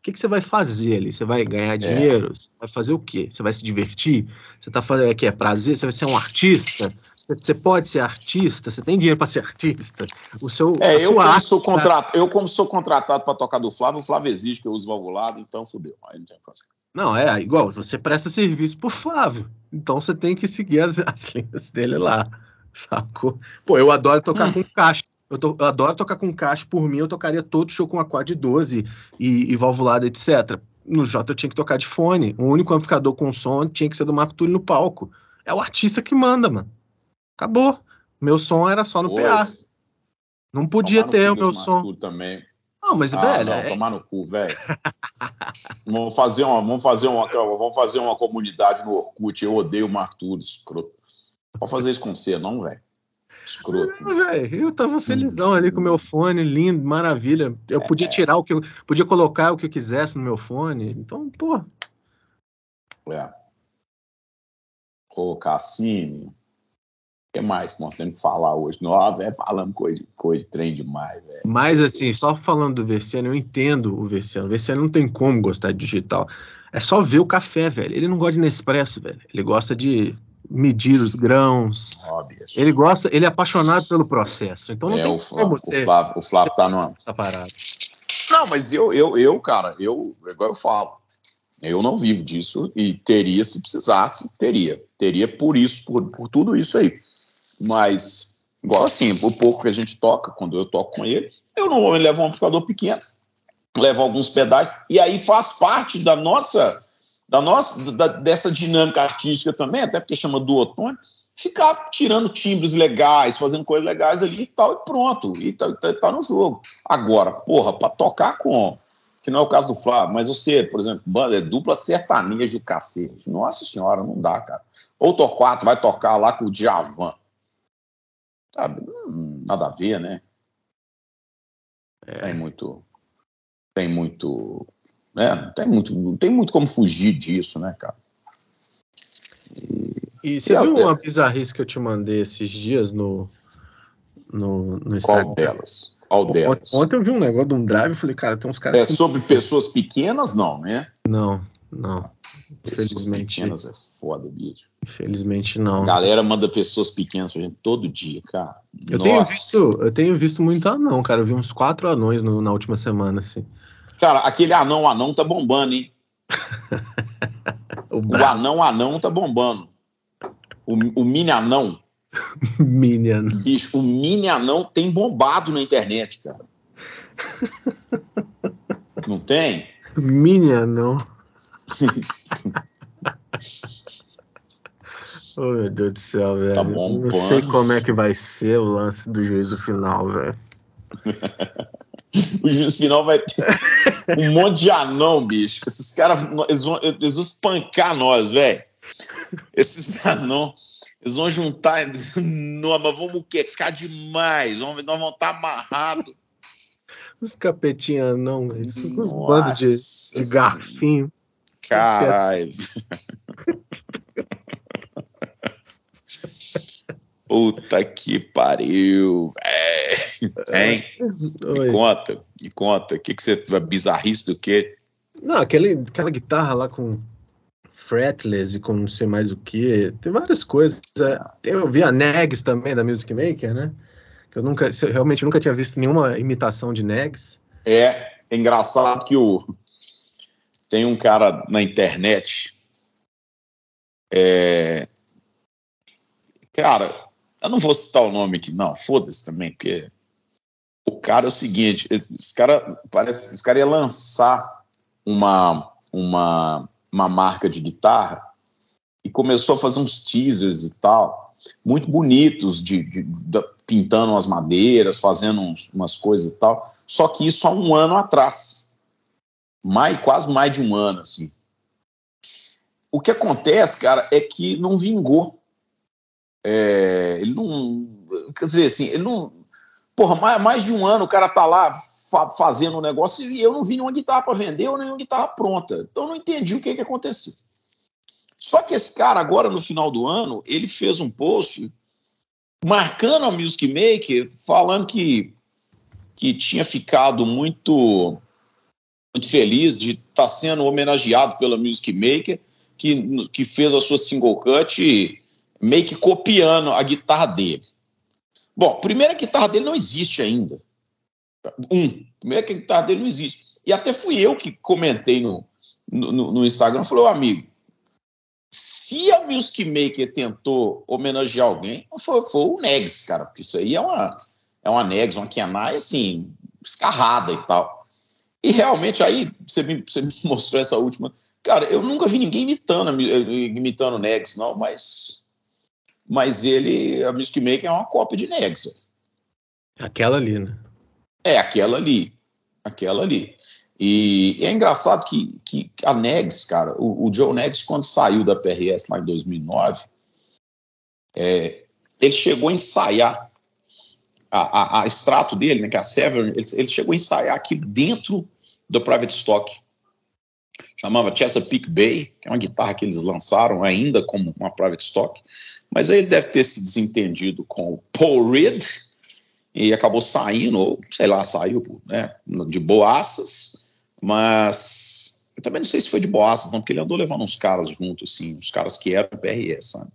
O que, que você vai fazer ali? Você vai É. ganhar dinheiro? Você vai fazer o quê? Você vai se divertir? Você tá fazendo aqui é prazer? Você vai ser um artista? Você- pode ser artista? Você tem dinheiro para ser artista? O seu, É, eu como, arte sou tá- contrat... eu como sou contratado para tocar do Flávio, o Flávio exige que eu use valvulado, então fudeu. Aí não tem o que fazer. Não, é igual, você presta serviço pro Flávio. Então você tem que seguir as, as linhas dele lá. Sacou? Pô, eu adoro tocar com caixa. Eu, to- eu adoro tocar com caixa. Por mim, eu tocaria todo show com aquad 12 e, e valvulado, etc. No J eu tinha que tocar de fone. O único amplificador com som tinha que ser do Marco Túlio no palco. É o artista que manda, mano. Acabou. Meu som era só no Pô, PA. Não podia tomar ter o meu som. Também. Não, mas, Ah, velho, não, é- tomar no cu, velho. vamos fazer uma, vamos fazer uma, vamos fazer uma comunidade no Orkut. Eu odeio o Martudo, escroto. Não Pode fazer isso com você, não, velho. Escroto. Velho, eu tava felizão ali com o meu fone, lindo, maravilha. Eu podia É. tirar o que eu podia colocar o que eu quisesse no meu fone. Então, pô, É. Ô, Cassini. O que mais nós temos que falar hoje? Nós, velho, falando coisa, de- coisa de trem demais, velho. mas assim, só falando do Versiano, eu entendo o Versiano. O Versiano não tem como gostar de digital. É só ver o café, velho. Ele não gosta de Nespresso, velho. Ele gosta de medir os grãos. Ó, bicho. Ele gosta, ele é apaixonado pelo processo. Então não é, tem o, como Flávio, você o, Flávio, o Flávio tá numa. essa parada. Não, mas eu, eu, eu, cara, eu, igual eu falo, eu não vivo disso e teria, se precisasse, teria. Teria por isso, por, por tudo isso aí. Mas, igual assim, o pouco que a gente toca, quando eu toco com ele, eu não levo um amplificador pequeno, levo alguns pedais, e aí faz parte da nossa, da nossa, da- dessa dinâmica artística também, até porque chama duotone, ficar tirando timbres legais, fazendo coisas legais ali e tal, e pronto, e tá, tá, tá no jogo. Agora, porra, para tocar com que não é o caso do Flávio, mas você, por exemplo, banda, é dupla sertaneja o cacete. Nossa senhora, não dá, cara. Ou Torquato vai tocar lá com o Djavan. Sabe? Hum, Nada a ver, né? Tem muito. Tem muito. Não tem muito, não tem muito como fugir disso, né, cara? E você E a- viu uma bizarrice que eu te mandei esses dias no, no, no Qual Instagram? delas? Qual delas? Ontem eu vi um negócio de um drive e falei, cara, tem uns caras É que... sobre pessoas pequenas, não, né? Não, não. Pessoas Infelizmente, pequenas é foda, bicho. infelizmente A não. galera manda pessoas pequenas pra gente todo dia, cara. Eu tenho, Nossa. visto, eu tenho visto muito anão, cara. Eu vi uns quatro anões no- na última semana, assim. Cara, aquele anão anão tá bombando, hein? O O anão anão tá bombando. O, o mini anão, Minion. bicho, o mini anão tem bombado na internet, cara. Não tem? Minion, não. oh, meu Deus do céu, velho. Tá bom, Não sei como é que vai ser o lance do juízo final, velho. O juiz final vai ter um monte de anão, bicho. Esses caras, eles vão, eles vão espancar nós, velho. Esses anão, eles vão juntar. Não, mas vamos o quê? Ficar demais. Vamos, nós vamos estar amarrados. Os capetinhas não, velho. Uns bandos de, de garfinho. Caralho. Puta que pariu, velho. Hein? Me Oi. conta, me conta. O que, que você. Bizarrice do quê? Não, aquele, aquela guitarra lá com fretless e com não sei mais o que. Tem várias coisas. É, Eu vi a Negs também da Music Maker, né? Que eu nunca, realmente nunca tinha visto nenhuma imitação de Negs. É, é engraçado que o. Tem um cara na internet. É, cara, eu não vou citar o nome aqui, não, foda-se também, porque o cara é o seguinte: esse cara parece esse cara ia lançar uma, uma, uma marca de guitarra e começou a fazer uns teasers e tal, muito bonitos, de, de- da- pintando as madeiras, fazendo uns- umas coisas e tal. Só que isso há um ano atrás. Mais, quase mais de um ano, assim. O que acontece, cara, é que não vingou. É, ele não. Quer dizer, assim, ele não. Porra, mais, mais de um ano o cara tá lá fa- fazendo um negócio e eu não vi nenhuma guitarra para vender ou nenhuma guitarra pronta. Então eu não entendi o que, que aconteceu. Só que esse cara, agora no final do ano, ele fez um post marcando a Music Maker, falando que, que tinha ficado muito, muito feliz de estar sendo homenageado pela Music Maker, que, que fez a sua single cut meio que copiando a guitarra dele. Bom, primeiro a guitarra dele não existe ainda. Um, primeiro que a guitarra dele não existe. E até fui eu que comentei no, no, no Instagram, falei, amigo, se a Music Maker tentou homenagear alguém, foi, foi o Negs, cara, porque isso aí é uma, é uma Negs, uma Kenai, assim, escarrada e tal. E realmente, aí, você me, você me mostrou essa última. Cara, eu nunca vi ninguém imitando, mi- imitando o Negs, não, mas. Mas ele, a Music Maker é uma cópia de Negs. ó. Aquela ali, né? É aquela ali. Aquela ali. E, e é engraçado que, que a Negs, cara, o, o Joe Negs, quando saiu da PRS lá em 2009, é, ele chegou a ensaiar a, a, a extrato dele, né, que é a Severn, ele, ele chegou a ensaiar aqui dentro do Private Stock. Chamava Chesapeake Bay, que é uma guitarra que eles lançaram ainda como uma Private Stock. Mas aí ele deve ter se desentendido com o Paul Reed, e acabou saindo, ou sei lá, saiu né, de boaças, mas eu também não sei se foi de boaças, não, porque ele andou levando uns caras junto, assim, uns caras que eram PRS, sabe?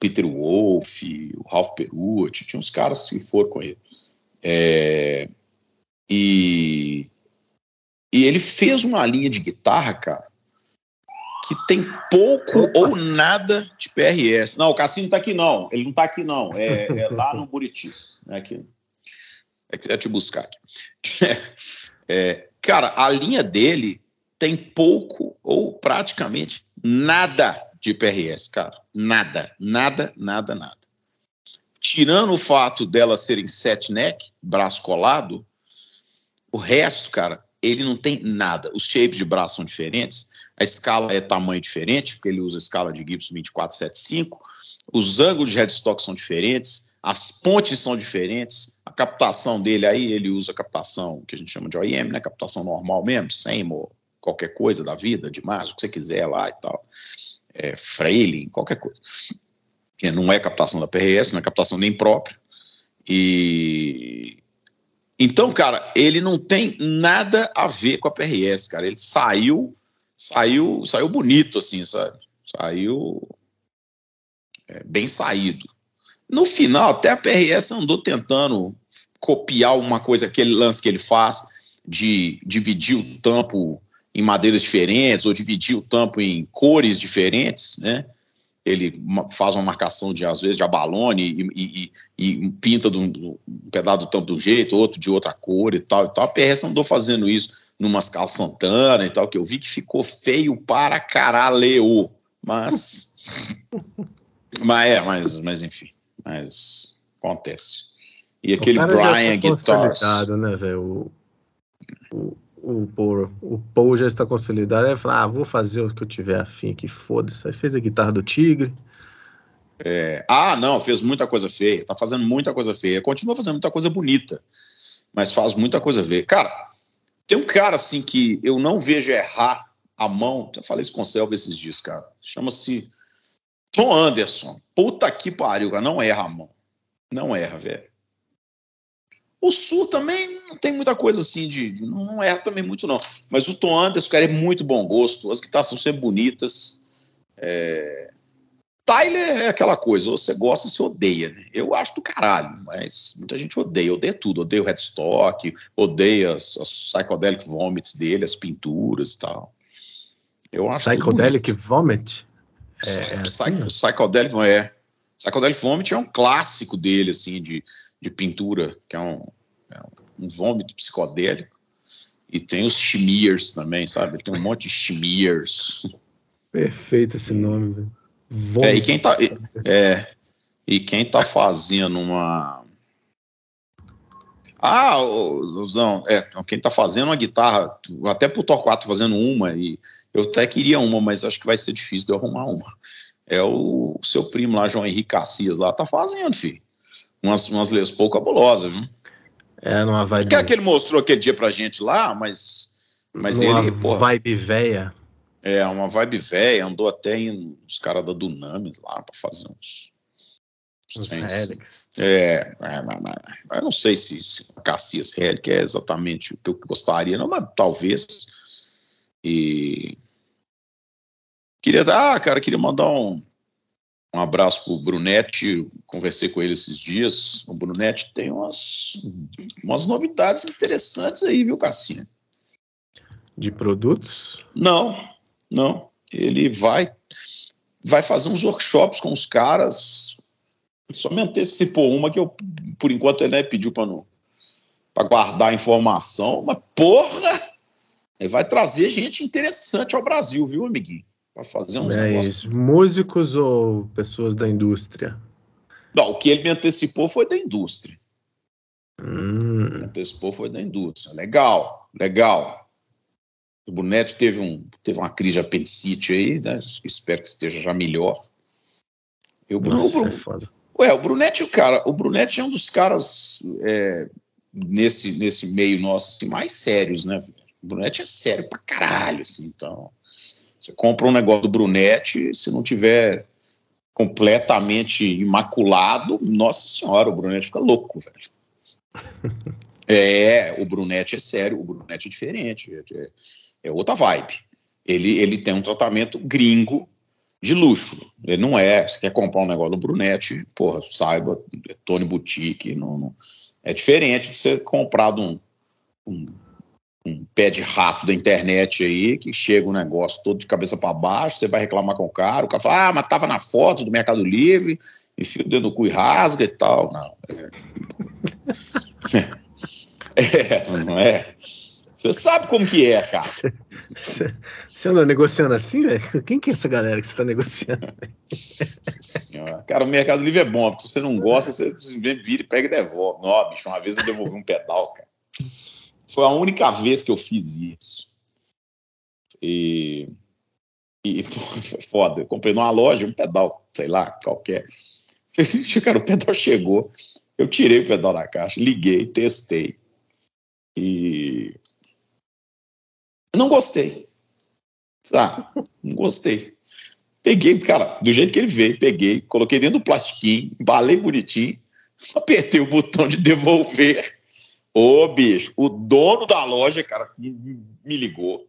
Peter Wolf, o Ralph Perucci, tinha uns caras que foram com ele. É, e, e ele fez uma linha de guitarra, cara, que tem pouco ou nada de PRS. Não, o Cassino tá aqui não. Ele não tá aqui não. É, é lá no Buritis. É aqui. É, é te buscar. É, cara, a linha dele tem pouco ou praticamente nada de PRS, cara. Nada, nada, nada, nada. Tirando o fato dela serem set neck, braço colado, o resto, cara, ele não tem nada. Os shapes de braço são diferentes, a escala é tamanho diferente, porque ele usa a escala de Gibson 2475, os ângulos de headstock são diferentes, as pontes são diferentes, a captação dele aí, ele usa captação que a gente chama de OEM, né? Captação normal mesmo, sem qualquer coisa da vida, de mais, o que você quiser lá e tal. É, Frailing, qualquer coisa. Que não é captação da PRS, não é captação nem própria. E então, cara, ele não tem nada a ver com a PRS, cara. Ele saiu, saiu, saiu bonito, assim, sabe? Saiu é, bem saído. No final, até a PRS andou tentando copiar uma coisa, aquele lance que ele faz de dividir o tampo em madeiras diferentes ou dividir o tampo em cores diferentes, né? Ele faz uma marcação de às vezes de abalone e, e, e pinta de um, um, pedaço do tampo de um jeito, outro de outra cor e tal e tal. A PRS andou fazendo isso numa Cal Santana e tal, que eu vi que ficou feio para caralho, mas mas é, mas, mas enfim mas acontece. E aquele Brian tá Guitars. né, velho? O, o, o, o Paul já está consolidado. Ele fala, ah, vou fazer o que eu tiver afim aqui, foda-se. Aí fez a guitarra do Tigre. É, ah, não, fez muita coisa feia. Tá fazendo muita coisa feia. Continua fazendo muita coisa bonita, mas faz muita coisa feia. Cara, tem um cara assim que eu não vejo errar a mão. Eu falei isso com o Selva esses dias, cara. Chama-se Tom Anderson, puta que pariu, cara, não erra, mano. Não erra, velho. O Sul também não tem muita coisa assim de. Não erra também muito, não. Mas o Tom Anderson, cara, é muito bom gosto. As guitarras são sempre bonitas. É... Tyler é aquela coisa, você gosta e você odeia, né? Eu acho do caralho, mas muita gente odeia, odeia tudo. Odeia o headstock, odeia as, as psychedelic vomits dele, as pinturas e tal. Eu acho Psychedelic vomit? É, é assim? Psychedelic, é. Psychedelic Vomit é um clássico dele, assim, de, de pintura, que é um, é um vômito psicodélico. E tem os Shimiers também, sabe? Ele tem um monte de Shimiers. Perfeito esse nome, velho. É, e quem tá, é, e quem tá fazendo uma. Ah, Luzão, é, quem tá fazendo uma guitarra, até pro 4 fazendo uma, e eu até queria uma, mas acho que vai ser difícil de eu arrumar uma. É o seu primo lá, João Henrique Cassias, lá, tá fazendo, filho. Umas, umas Les Paul cabulosas, viu? É, numa vibe. Que é que ele mostrou aquele dia pra gente lá, mas. Mas numa ele. Porra, vibe véia. É, uma vibe véia, andou até em os caras da Dunamis lá pra fazer uns. Helix. É, é, eu não sei se, se Cassias é exatamente o que eu gostaria, não, mas talvez. E queria dar, ah, cara, queria mandar um, um abraço pro Brunetti, conversei com ele esses dias. O Brunetti tem umas, umas novidades interessantes aí, viu, Cassinha? De produtos? Não, não. Ele vai vai fazer uns workshops com os caras. Só me antecipou uma que eu, por enquanto, ele né, pediu para não para guardar a informação, mas porra! Ele vai trazer gente interessante ao Brasil, viu, amiguinho? Para fazer uns é negócios. Isso. Músicos ou pessoas da indústria? Não, o que ele me antecipou foi da indústria. Hum. Me antecipou foi da indústria. Legal, legal. O Brunetti teve, um, teve uma crise de apendicite aí, né? Espero que esteja já melhor. Eu, Nossa, o, é foda. Ué, o Brunetti, o cara, o Brunetti é um dos caras é, nesse, nesse meio nosso assim, mais sérios, né? O Brunetti é sério pra caralho, assim, então. Você compra um negócio do Brunetti, se não tiver completamente imaculado, nossa senhora, o Brunetti fica louco, velho. é, o Brunetti é sério, o Brunetti é diferente, é, é outra vibe. Ele, ele tem um tratamento gringo de luxo. Ele não é, você quer comprar um negócio do Brunetti, porra, saiba, é Tony Boutique, não, não, é diferente de ser comprado um, um um pé de rato da internet aí, que chega um negócio todo de cabeça para baixo, você vai reclamar com o cara, o cara fala, ah, mas tava na foto do Mercado Livre, enfia o dedo no cu e rasga e tal. Não, é, é não é? Você sabe como que é, cara. Você anda negociando assim, velho? Quem que é essa galera que você tá negociando? Senhora. Cara, o Mercado Livre é bom, se você não gosta, você vira e pega e devolve. Não, bicho, uma vez eu devolvi um pedal, cara. Foi a única vez que eu fiz isso. E, e foi foda. Eu comprei numa loja um pedal, sei lá, qualquer. Cara, o pedal chegou. Eu tirei o pedal da caixa, liguei, testei. E. Não gostei. Ah, não gostei. Peguei, cara, do jeito que ele veio, peguei, coloquei dentro do plastiquinho, embalei bonitinho, apertei o botão de devolver. Ô, bicho, o dono da loja, cara, me ligou.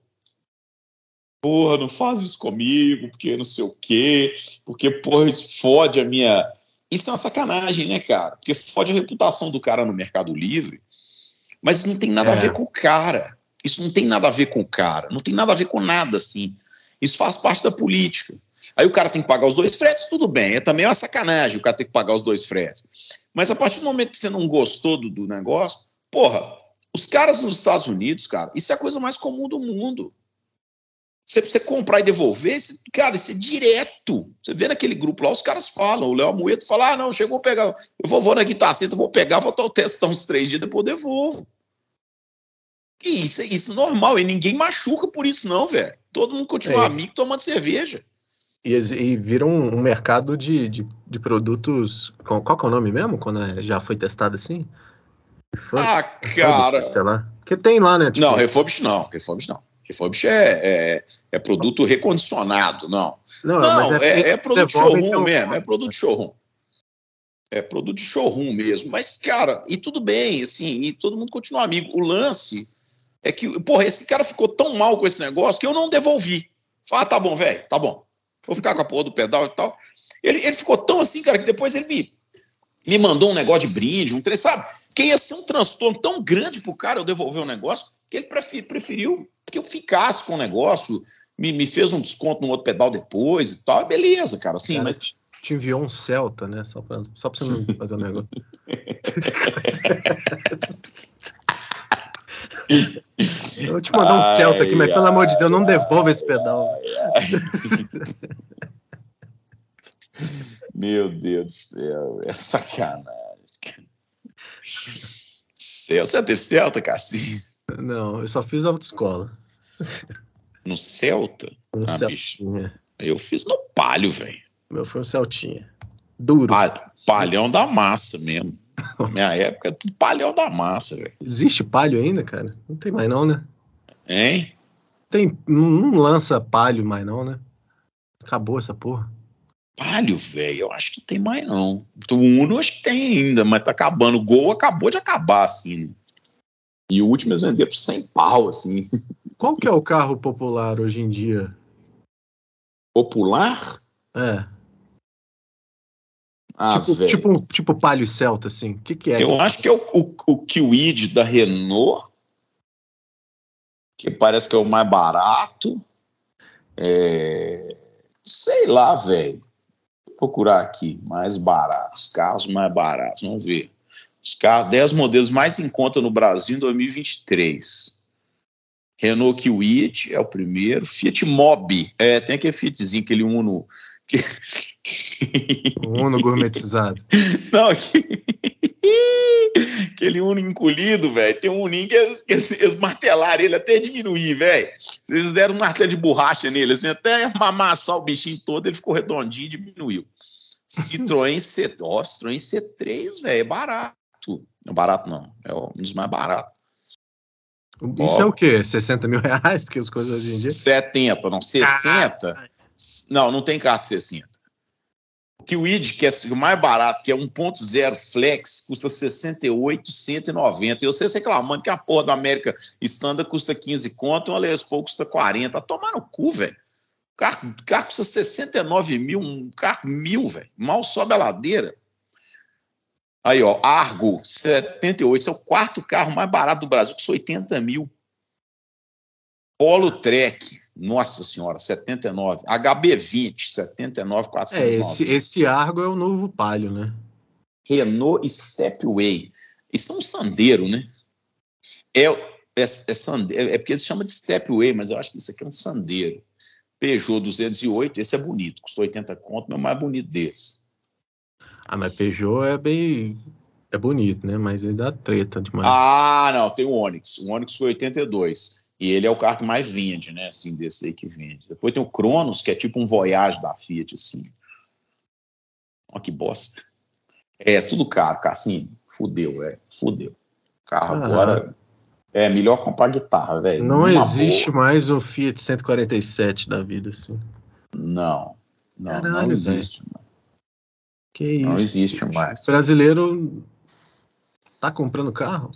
Porra, não faz isso comigo, porque não sei o quê, porque, porra, isso fode a minha. Isso é uma sacanagem, né, cara? Porque fode a reputação do cara no Mercado Livre, mas isso não tem nada é. a ver com o cara. Isso não tem nada a ver com o cara, não tem nada a ver com nada, assim. Isso faz parte da política. Aí o cara tem que pagar os dois fretes, tudo bem. É também uma sacanagem o cara ter que pagar os dois fretes. Mas a partir do momento que você não gostou do, do negócio, porra, os caras nos Estados Unidos, cara, isso é a coisa mais comum do mundo. Você, você comprar e devolver, cara, isso é direto. Você vê naquele grupo lá, os caras falam, o Léo Amoedo fala, ah, não, chegou a pegar, eu vou, vou na guitarra, vou pegar, vou testar uns três dias, depois devolvo. Que isso, isso é normal, e ninguém machuca por isso não, velho. Todo mundo continua é. amigo tomando cerveja. E, e vira um, um mercado de, de, de, produtos. Qual, qual é o nome mesmo? Quando é, já foi testado assim? Refurb, ah, cara. Sei lá. Que tem lá, né? Tipo... Não, refurbish não. Refurbish não. Refurbish é, é, é, produto recondicionado, não. Não, não é, é, é produto showroom então... mesmo. É produto showroom. É produto de showroom mesmo. Mas, cara, e tudo bem, assim, e todo mundo continua amigo. O lance é que, porra, esse cara ficou tão mal com esse negócio que eu não devolvi. Ah, tá bom, velho, tá bom vou ficar com a porra do pedal e tal. Ele, ele ficou tão assim, cara, que depois ele me, me mandou um negócio de brinde, um trem, sabe? Que ia ser um transtorno tão grande pro cara eu devolver o um negócio, que ele preferiu que eu ficasse com o negócio, me, me fez um desconto no outro pedal depois e tal. Beleza, cara, assim, cara, mas. Te enviou um Celta, né? Só pra, só pra você não fazer o um negócio. Eu vou te mandar um ai, Celta aqui, mas pelo amor de Deus, não devolva esse pedal. Meu Deus do céu, é sacanagem. Celta, você teve Celta, Cassis? Não, eu só fiz autoescola. No Celta? No ah, bicho. Eu fiz no Palio, velho. Meu foi um Celtinha. Duro. palhão da massa mesmo. Na minha época, é tudo palhão da massa, velho. Existe palho ainda, cara? Não tem mais não, né? Hein? Tem, não lança palho mais não, né? Acabou essa porra. Palio, velho, eu acho que tem mais não. O Uno acho que tem ainda, mas tá acabando. O Gol acabou de acabar, assim. E o último eles venderam por 100 pau, assim. Qual que é o carro popular hoje em dia? Popular? É. Ah, tipo, tipo, tipo Palio Celta, assim. O que, que é? Eu acho que é o, o, o Kwid da Renault, que parece que é o mais barato. É... Sei lá, velho. Vou procurar aqui, mais baratos, carros mais baratos, vamos ver. Os carros, 10 modelos mais em conta no Brasil em 2023. Renault Kwid é o primeiro. Fiat Mobi, é, tem aquele Fiatzinho, aquele Uno que... Uno gourmetizado. Não, que... aquele Uno encolhido, velho. Tem um Uninho que eles, que eles martelaram ele até diminuir, velho. Vocês deram um martelo de borracha nele, assim, até amassar o bichinho todo, ele ficou redondinho e diminuiu. Citroën C, oh, Citroën C3, velho, é barato. Não é barato, não. É um dos mais baratos. Isso oh. é o quê? 60 mil reais? Porque as coisas hoje em dia. 70, não, 60. Ah, não, não tem carta 60. O Kwid, que é o mais barato, que é 1.0 Flex, custa 68,190. E vocês reclamando que a porra da América Standard custa 15 conto uma Les Paul custa 40. Tá tomar no cu, velho. O carro, o carro custa 69 mil, um carro mil, velho. Mal sobe a ladeira. Aí, ó, Argo, 78. Esse é o quarto carro mais barato do Brasil, custa 80 mil. Polo Trek, nossa senhora, 79. HB20, 79, 409. É, esse, esse Argo é o novo Palio, né? Renault Stepway. Isso é um sandeiro, né? É, é, é, sandeiro, é porque eles chamam de Stepway, mas eu acho que isso aqui é um sandeiro. Peugeot 208, esse é bonito, custou 80 conto, mas é o mais bonito desse. Ah, mas Peugeot é bem. é bonito, né? Mas ele dá treta demais. Ah, não, tem o Onix. O Onix foi 82. E ele é o carro que mais vende, né? Assim, desse aí que vende. Depois tem o Cronos, que é tipo um Voyage da Fiat, assim. Olha que bosta. É, tudo caro, Cassim. Fudeu, é. Fudeu. Carro Ah. agora. É melhor comprar guitarra, velho. não Numa existe boa. mais um Fiat 147 da vida, assim. Não. Não, Caralho, não existe. Que isso? Não existe mais. Brasileiro tá comprando carro?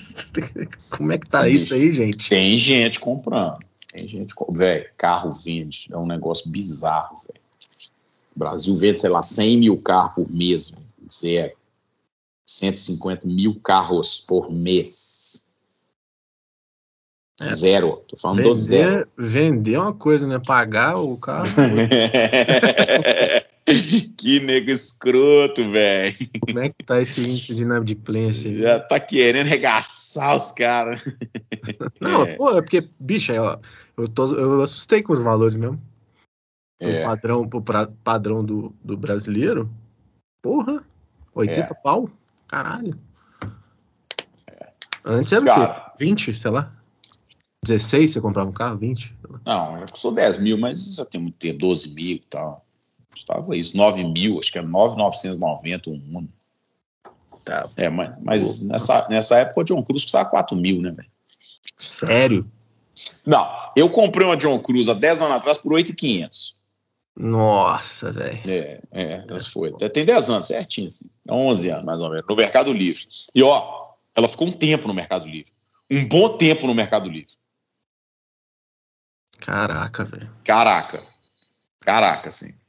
Como é que tá isso aí, gente? Tem gente comprando. Tem gente. Velho, carro vende. É um negócio bizarro, velho. O Brasil vende, sei lá, 100 mil carros por mês. velho. Zero. 150 mil carros por mês. É. Zero. Tô falando do zero. Vender, vender é uma coisa, né? Pagar o carro. que nego escroto, velho. Como é que tá esse índice de inadimplência? Já tá querendo regaçar os caras. Não, pô, é porque, bicho, ó, eu, tô, eu assustei com os valores mesmo. É. O padrão, pro pra- padrão do, do brasileiro. Porra, 80 É. pau? Caralho. Antes era o Cara. quê? 20, sei lá? 16 você comprava um carro? 20? Não, eu custou 10 mil, mas já tem muito tempo, 12 mil e tal. Custava isso, 9 mil, acho que é 9,990 um Uno. Tá. É, mas, mas nessa, nessa época o John Cruz custava 4 mil, né, velho? Sério? Não, eu comprei uma John Cruz há 10 anos atrás por 8,500. Nossa, velho. É, é, essa foi. Tem 10 anos, certinho, assim. 11 anos, mais ou menos, no Mercado Livre. E, ó, ela ficou um tempo no Mercado Livre. Um bom tempo no Mercado Livre. Caraca, velho. Caraca. Caraca, assim.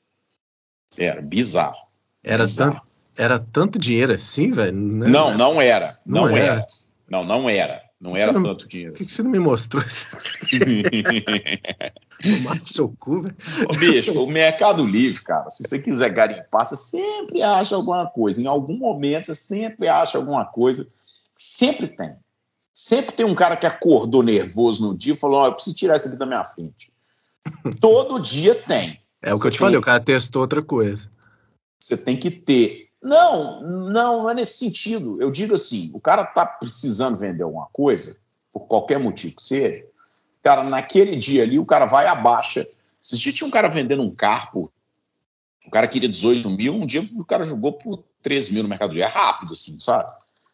Era bizarro. Era bizarro. tanto, era tanto dinheiro assim, velho? Não, não era. Não, Não era. era. Não, não era. Não era não- tanto dinheiro. Por que, que assim. você não me mostrou isso? Tomar no seu cu, velho. Ô, bicho, o Mercado Livre, cara, se você quiser garimpar, você sempre acha alguma coisa. Em algum momento, você sempre acha alguma coisa. Sempre tem. Sempre tem um cara que acordou nervoso no dia e falou: Ó, eu preciso tirar isso aqui da minha frente. Todo dia tem. É o que eu te tem- falei, o cara testou outra coisa. Você tem que ter. Não, não, não é nesse sentido. Eu digo assim: o cara tá precisando vender alguma coisa, por qualquer motivo que seja, cara, naquele dia ali, o cara vai e abaixa. Dia tinha um cara vendendo um carro, o cara queria 18 mil, um dia o cara jogou por 13 mil no Mercado Livre. É rápido, assim, sabe?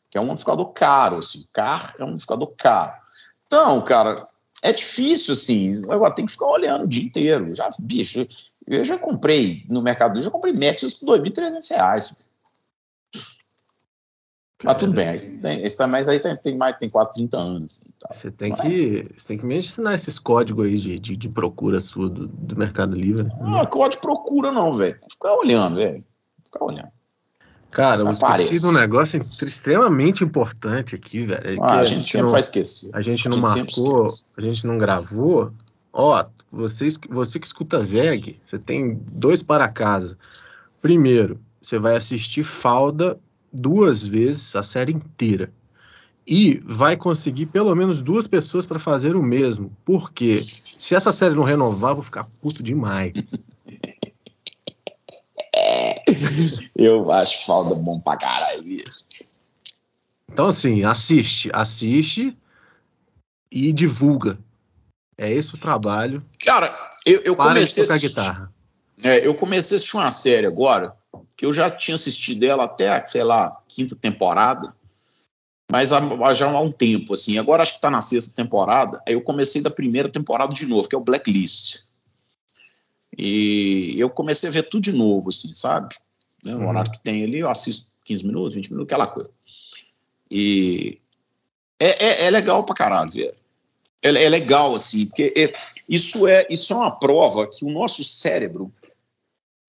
Que é um amplificador caro, assim. Carro é um amplificador caro. Então, cara, é difícil, assim. Eu tenho que ficar olhando o dia inteiro. Já, bicho, eu já comprei no Mercado Livre, já comprei Nexus por 2.300 reais. Mas tudo bem, esse, tem, esse tá- mas aí tem, tem mais, tem quase 30 anos. Assim, tá. Você tem que, você tem que me ensinar esses códigos aí de, de, de procura sua do, do Mercado Livre. Não é código procura, não, velho. Ficar olhando, velho. Ficar olhando. Cara, eu esqueci de um negócio extremamente importante aqui, velho. que Ah, a gente sempre não, vai esquecer. a gente não a gente marcou, a gente não gravou. Ó, você, você que escuta VEG, você tem dois para casa. Primeiro, você vai assistir Falda duas vezes, a série inteira. E vai conseguir pelo menos duas pessoas para fazer o mesmo. Porque se essa série não renovar, eu vou ficar puto demais. Eu acho falda bom pra caralho. Então, assim, assiste, assiste e divulga. É esse o trabalho. Cara, eu, eu Para comecei a tocar assistir- guitarra. É, eu comecei a assistir uma série agora, que eu já tinha assistido ela até, sei lá, quinta temporada, mas há, há já há um tempo, assim. Agora acho que tá na sexta temporada. Aí eu comecei da primeira temporada de novo, que é o Blacklist. E eu comecei a ver tudo de novo, assim, sabe? Né, o Uhum. horário que tem ali, eu assisto 15 minutos, 20 minutos, aquela coisa. E é, é, é legal pra caralho, velho. É, é legal, assim, porque é- isso, é, isso é uma prova que o nosso cérebro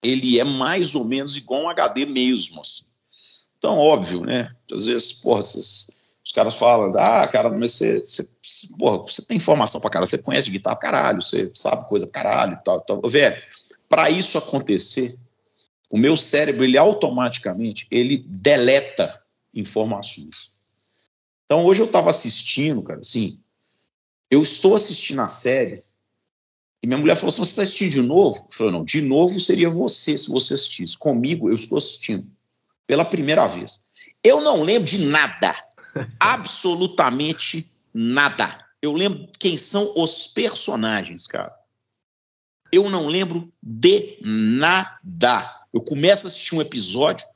ele é mais ou menos igual um HD mesmo. Assim. Então, óbvio, né? Às vezes, porra, vocês- os caras falam, ah, cara, mas você, você, porra, você tem informação pra caralho, você conhece guitarra pra caralho, você sabe coisa pra caralho e tal, tal. Velho, pra isso acontecer, o meu cérebro, ele automaticamente, ele deleta informações. Então, hoje eu tava assistindo, cara, assim, eu estou assistindo a série e minha mulher falou você está assistindo de novo? Eu falei: não, de novo seria você se você assistisse. Comigo, eu estou assistindo pela primeira vez. Eu não lembro de nada. Absolutamente nada. Eu lembro quem são os personagens, cara. Eu não lembro de nada. Eu começo a assistir um episódio,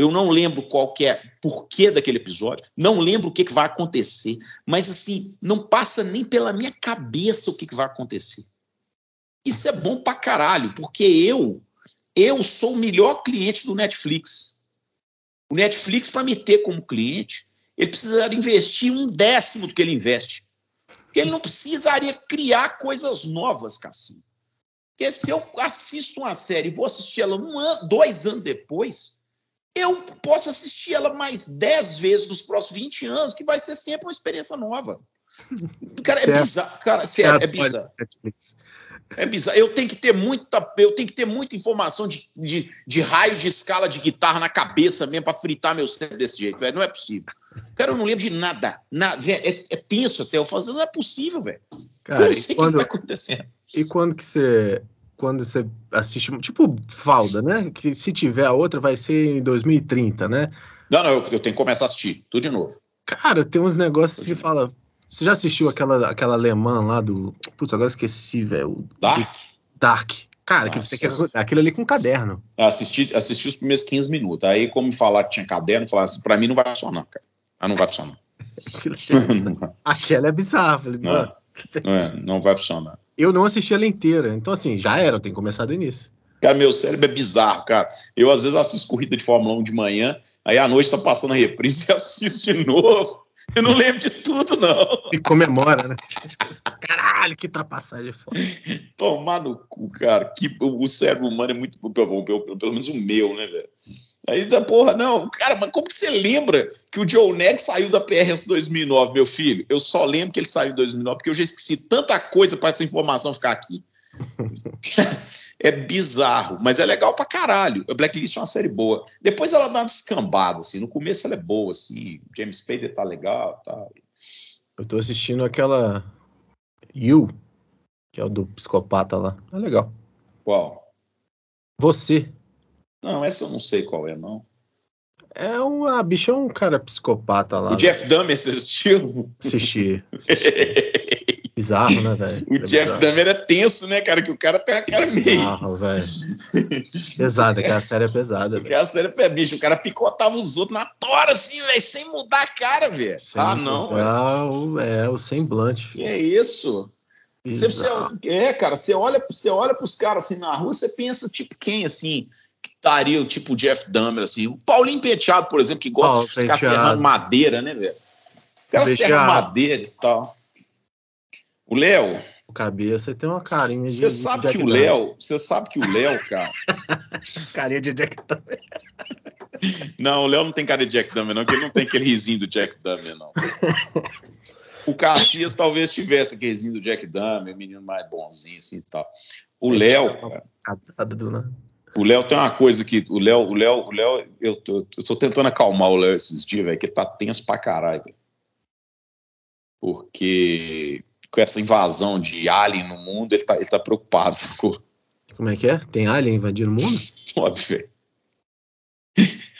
eu não lembro qual que é porquê daquele episódio, não lembro o que, que vai acontecer, mas assim, não passa nem pela minha cabeça o que, que vai acontecer. Isso é bom pra caralho, porque eu, eu sou o melhor cliente do Netflix. O Netflix, para me ter como cliente, ele precisaria investir um décimo do que ele investe. Porque ele não precisaria criar coisas novas, Cassinho. Porque se eu assisto uma série e vou assistir ela um ano, dois anos depois, eu posso assistir ela mais dez vezes nos próximos 20 anos, que vai ser sempre uma experiência nova. Cara, é Certo. bizarro. Cara, sério, é bizarro. É bizarro. Eu tenho que ter muita, eu tenho que ter muita informação de, de, de raio de escala de guitarra na cabeça mesmo para fritar meu cérebro desse jeito, velho. Não é possível. Cara, eu não lembro de nada. nada é, é tenso até eu fazer, não é possível, velho. Eu Cara, não e sei o que tá acontecendo. e quando que você. Quando você assiste. Tipo, Falda, né? Que se tiver a outra vai ser em 2030, né? Não, não, eu, eu tenho que começar a assistir, tudo de novo. Cara, tem uns negócios que fala. Você já assistiu aquela, aquela alemã lá do. Putz, agora esqueci, velho. Dark? Dark. Cara, que Nossa. você que. Aquilo ali com caderno. Assisti, assisti os primeiros 15 minutos. Aí, como me falaram que tinha caderno, falaram assim, pra mim não vai funcionar, cara. Ah, não vai funcionar. É- Aquela é bizarra. Falei, mano, não, é, não vai funcionar. eu não assisti ela inteira. Então, assim, já era, eu tenho que começar do início. Cara, meu cérebro é bizarro, cara. Eu, às vezes, assisto corrida de Fórmula 1 de manhã, aí à noite tá passando a reprise e assisto de novo. Eu não lembro de tudo, não. E comemora, né? Caralho, que ultrapassagem foda. Tomar no cu, cara. Que, o, o cérebro humano é muito. Pelo, pelo, pelo menos o meu, né, velho? Aí diz, porra, não, cara, mas como que você lembra que o Joe Ned saiu da PRS 2009, meu filho? Eu só lembro que ele saiu em 2009 porque eu já esqueci tanta coisa para essa informação ficar aqui. é bizarro, mas é legal pra caralho. A Blacklist é uma série boa. Depois ela dá uma descambada, assim. No começo ela é boa, assim. James Spader tá legal, tá. Eu tô assistindo aquela. You, que é o do psicopata lá. É legal. Qual? Você. Não, essa eu não sei qual é, não. É uma. Bicho é um cara psicopata lá. O Jeff Dahmer, você assistiu? Assisti. Bizarro, né, velho? O É Jeff. Dahmer é tenso, né, cara? Que o cara tem uma cara meio. Bizarro, velho. Pesada, aquela série é pesada, Porque velho. a série é bicho, o cara picotava os outros na tora, assim, velho, sem mudar a cara, velho. Ah, não, mudar o- É, o semblante, Que filho. é isso? Você, você- é, cara, você olha, você olha pros caras assim na rua, você pensa, tipo, quem, assim, que estaria, tipo, o Jeff Dahmer, assim. O Paulinho Penteado, por exemplo, que gosta Paulo de ficar serrando madeira, né, velho? O cara serra madeira e tal. O Léo, O cabeça tem uma carinha de. você sabe que o. Léo, você sabe que o Léo, cara. Carinha de Jack Dahmer. Não, o Léo não tem cara de Jack Dahmer, não, porque ele não tem aquele risinho do Jack Dahmer, não. O Cassias talvez tivesse aquele risinho do Jack Dahmer, menino mais bonzinho assim e tal. O Léo, nada. o Léo tem uma coisa que o Léo, o Léo, o Léo, eu tô, eu tô tentando acalmar o Léo esses dias, velho, que ele tá tenso pra caralho. Porque com essa invasão de alien no mundo, ele tá, ele tá preocupado, sacou? Como é que é? Tem alien invadindo o mundo? Óbvio, velho.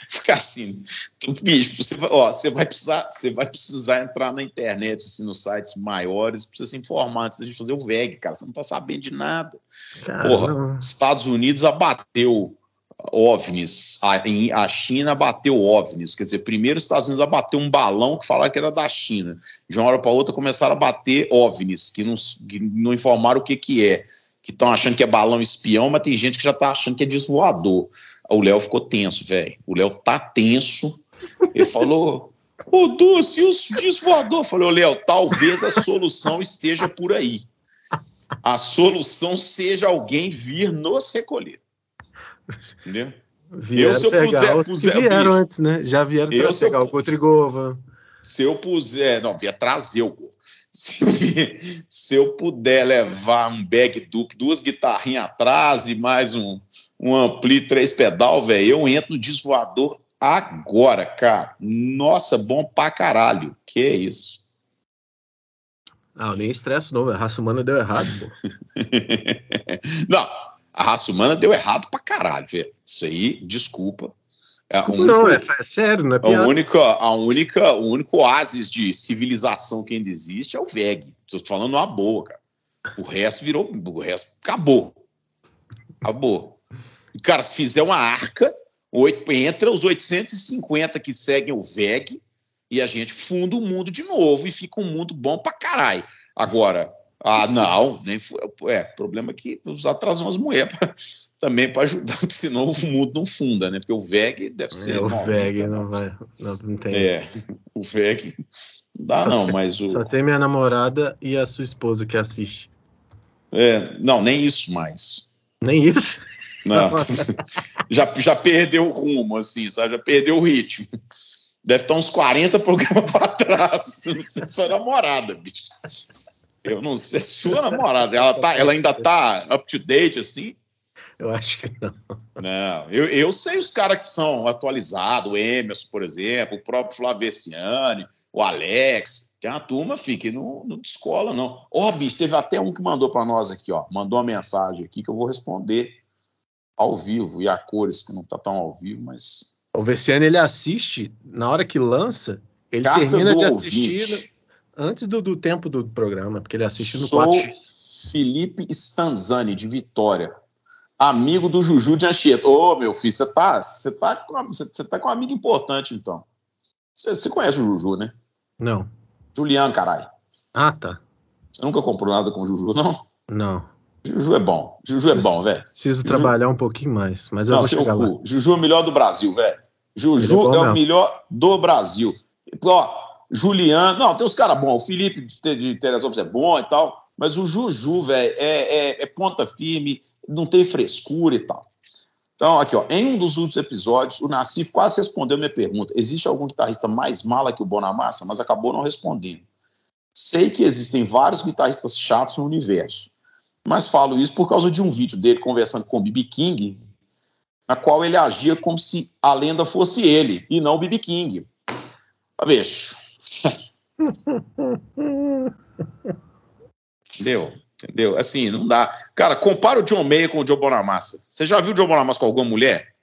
Ficar assim, tu, bicho, você vai, ó, você vai precisar, você vai precisar entrar na internet, assim, nos sites maiores, você se informar antes da gente fazer o VEG, cara. Você não tá sabendo de nada. Cara, Porra. Estados Unidos abateu OVNIs, a, em- a China abateu OVNIs, quer dizer, primeiro os Estados Unidos abateu um balão que falaram que era da China. De uma hora para outra começaram a bater OVNIs, que não, que não informaram o que que é, que estão achando que é balão espião, mas tem gente que já tá achando que é desvoador. O Léo ficou tenso, velho. O Léo tá tenso. Ele falou: Ô, Dulce, e os desvoador? Falei: Ô, Léo, talvez a solução esteja por aí. A solução seja alguém vir nos recolher. Entendeu? Vieram se eu pegar puder- os que puser- vieram bicho. antes, né? Já vieram Eu, eu pegar o Cotrigova. Se eu puser. Não, via trazer o. Se, eu- se eu puder levar um bag duplo, duas guitarrinhas atrás e mais um, um ampli, três pedal, velho, eu entro no desvoador agora, cara. Nossa, bom pra caralho. Que é isso? Ah, nem estresse não, velho. a raça humana deu errado, pô. Não, a raça humana deu errado pra caralho, velho. Isso aí, desculpa. É a única- não, é, é sério, não é A piada. única, a única, o único oásis de civilização que ainda existe é o VEG. Tô falando uma boa, cara. O resto virou, o resto acabou. Acabou. E, cara, se fizer uma arca, oito, entra os 850 que seguem o VEG e a gente funda o mundo de novo e fica um mundo bom pra caralho. Agora, ah, não, nem foi, é, o problema é que trazer umas mulheres pra- também para ajudar, porque senão o mundo não funda, né? Porque o VEG deve ser. É, o 90, VEG não vai. Não, não tem. É, o VEG não dá não, mas o Só tem minha namorada e a sua esposa que assiste. é, não, nem isso mais. Nem isso. Não. já, já perdeu o rumo, assim, sabe? Já perdeu o ritmo. Deve estar uns 40 programas para trás. Não sei se sua namorada, bicho. Eu não sei, é sua namorada. Ela, tá, ela ainda tá up to date, assim? Eu acho que não. Não, eu, eu sei os caras que são atualizados, o Emerson, por exemplo, o próprio Flavessiane, o Alex. Tem uma turma, fica, que não, não descola, não. Ó, bicho, teve até um que mandou para nós aqui, ó. Mandou uma mensagem aqui que eu vou responder ao vivo. E a cores, que não tá tão ao vivo, mas. O Versiano ele assiste na hora que lança, ele Carta termina de assistir ouvinte. Antes do, do tempo do programa, porque ele assiste no Sou 4x. Felipe Stanzani, de Vitória. Amigo do Juju de Anchieta. Ô, meu filho, você tá, você tá, com você tá com um amigo importante, então. Você, você conhece o Juju, né? Não. Juliano, caralho. Ah, tá. Você nunca comprou nada com o Juju, não? Não. Juju é bom. Juju é bom, velho. Preciso Juju- trabalhar um pouquinho mais, mas eu Não, vou seu chegar lá. cu. Juju é o melhor do Brasil, velho. Juju é bom é, o melhor do Brasil. Ó, Juliano. Não, tem os caras bons. O Felipe de, de Teresópolis é bom e tal. Mas o Juju, velho, é, é- é ponta firme, não tem frescura e tal. Então, aqui, ó, em um dos últimos episódios, o Nassif quase respondeu minha pergunta. Existe algum guitarrista mais mala que o Bonamassa? Mas acabou não respondendo. Sei que existem vários guitarristas chatos no universo, mas falo isso por causa de um vídeo dele conversando com o B.B. King, na qual ele agia como se a lenda fosse ele e não o B.B. King. Ah, bicho. Entendeu? Entendeu? Assim, não dá. Cara, compara o John Mayer com o Joe Bonamassa. Você já viu o Joe Bonamassa com alguma mulher?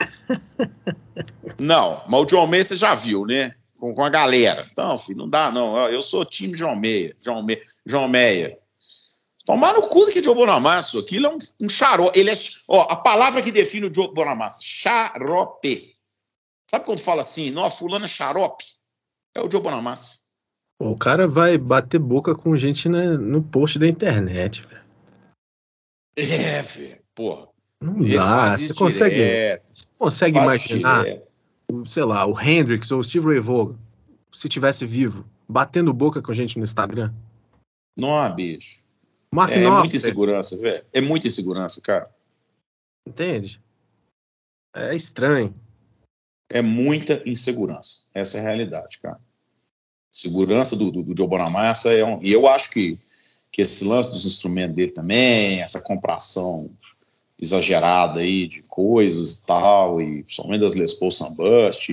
Não, mas o John Mayer você já viu, né? Com, com a galera. Então, filho, não dá, não. Eu, sou time John Mayer. John Mayer. John Mayer. Tomar no cu que Joe Bonamassa. Aquilo é um, um xarope. Ele é. Ó, a palavra que define o Joe Bonamassa: xarope. Sabe quando fala assim, não, fulano é xarope? É o Joe Bonamassa. O cara vai bater boca com gente né, no post da internet, velho. É, velho. Porra. Não Ele dá. Você consegue, direto, consegue imaginar, direto. sei lá, o Hendrix ou o Steve Ray Vaughan, se tivesse vivo, batendo boca com gente no Instagram? Não, bicho. Mark É, é muita insegurança, velho. É muita insegurança, cara. entende? É estranho. É muita insegurança. Essa é a realidade, cara. Segurança do, do, do Joe Bonamassa é um. E eu acho que, que esse lance dos instrumentos dele também, essa compração exagerada aí de coisas e tal, e principalmente das Les Paul Sunburst,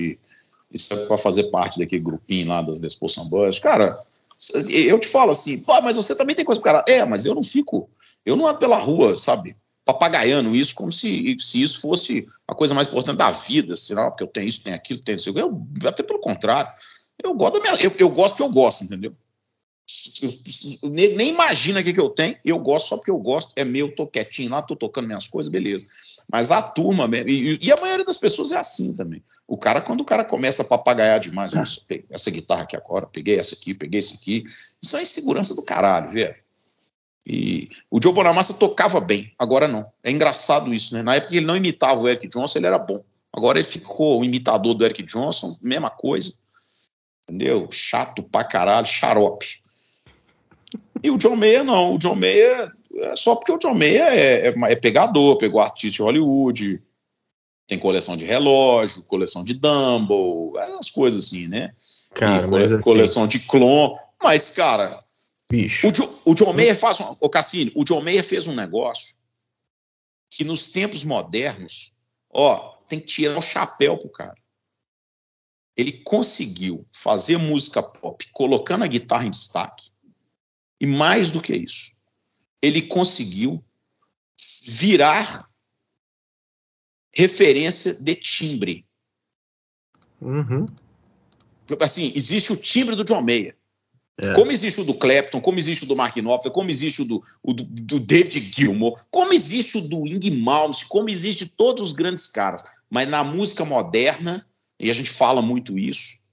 isso é para fazer parte daquele grupinho lá das Les Paul Sunburst. Cara, eu te falo assim, pô, mas você também tem coisa pro cara. É, mas eu não fico, eu não ando pela rua, sabe? Papagaiando isso como se, se isso fosse a coisa mais importante da vida, não, porque eu tenho isso, tenho aquilo, tenho isso. Eu, até pelo contrário, eu gosto minha, eu, eu gosto porque eu gosto, entendeu? Eu- nem, nem imagina o que, que eu tenho, eu gosto só porque eu gosto, é meu, tô quietinho lá, tô tocando minhas coisas, beleza. Mas a turma, e, e a maioria das pessoas é assim também. O cara, quando o cara começa a papagaiar demais, essa guitarra aqui agora, peguei essa aqui, peguei essa aqui, isso é insegurança do caralho, velho. E o Joe Bonamassa tocava bem, agora não. É engraçado isso, né? Na época que ele não imitava o Eric Johnson, ele era bom. Agora ele ficou o imitador do Eric Johnson, mesma coisa. Entendeu? Chato pra caralho, xarope. E o John Mayer não. O John Mayer é só porque o John Mayer é, é, é pegador, pegou artista de Hollywood, tem coleção de relógio, coleção de Dumble, essas coisas assim, né? Cara, E mas cole- assim, coleção de clon. Mas, cara, bicho. o, Jo- o John Mayer faz um. Ô, Cassini, o John Mayer fez um negócio que nos tempos modernos, ó, tem que tirar o chapéu pro cara. Ele conseguiu fazer música pop colocando a guitarra em destaque. E mais do que isso, ele conseguiu virar referência de timbre. Uhum. Assim, existe o timbre do John Mayer. É. Como existe o do Clapton, como existe o do Mark Knopfler, como existe o do, o do, do David Gilmour, como existe o do Ing Malmsteen, como existe todos os grandes caras. Mas na música moderna, e a gente fala muito isso,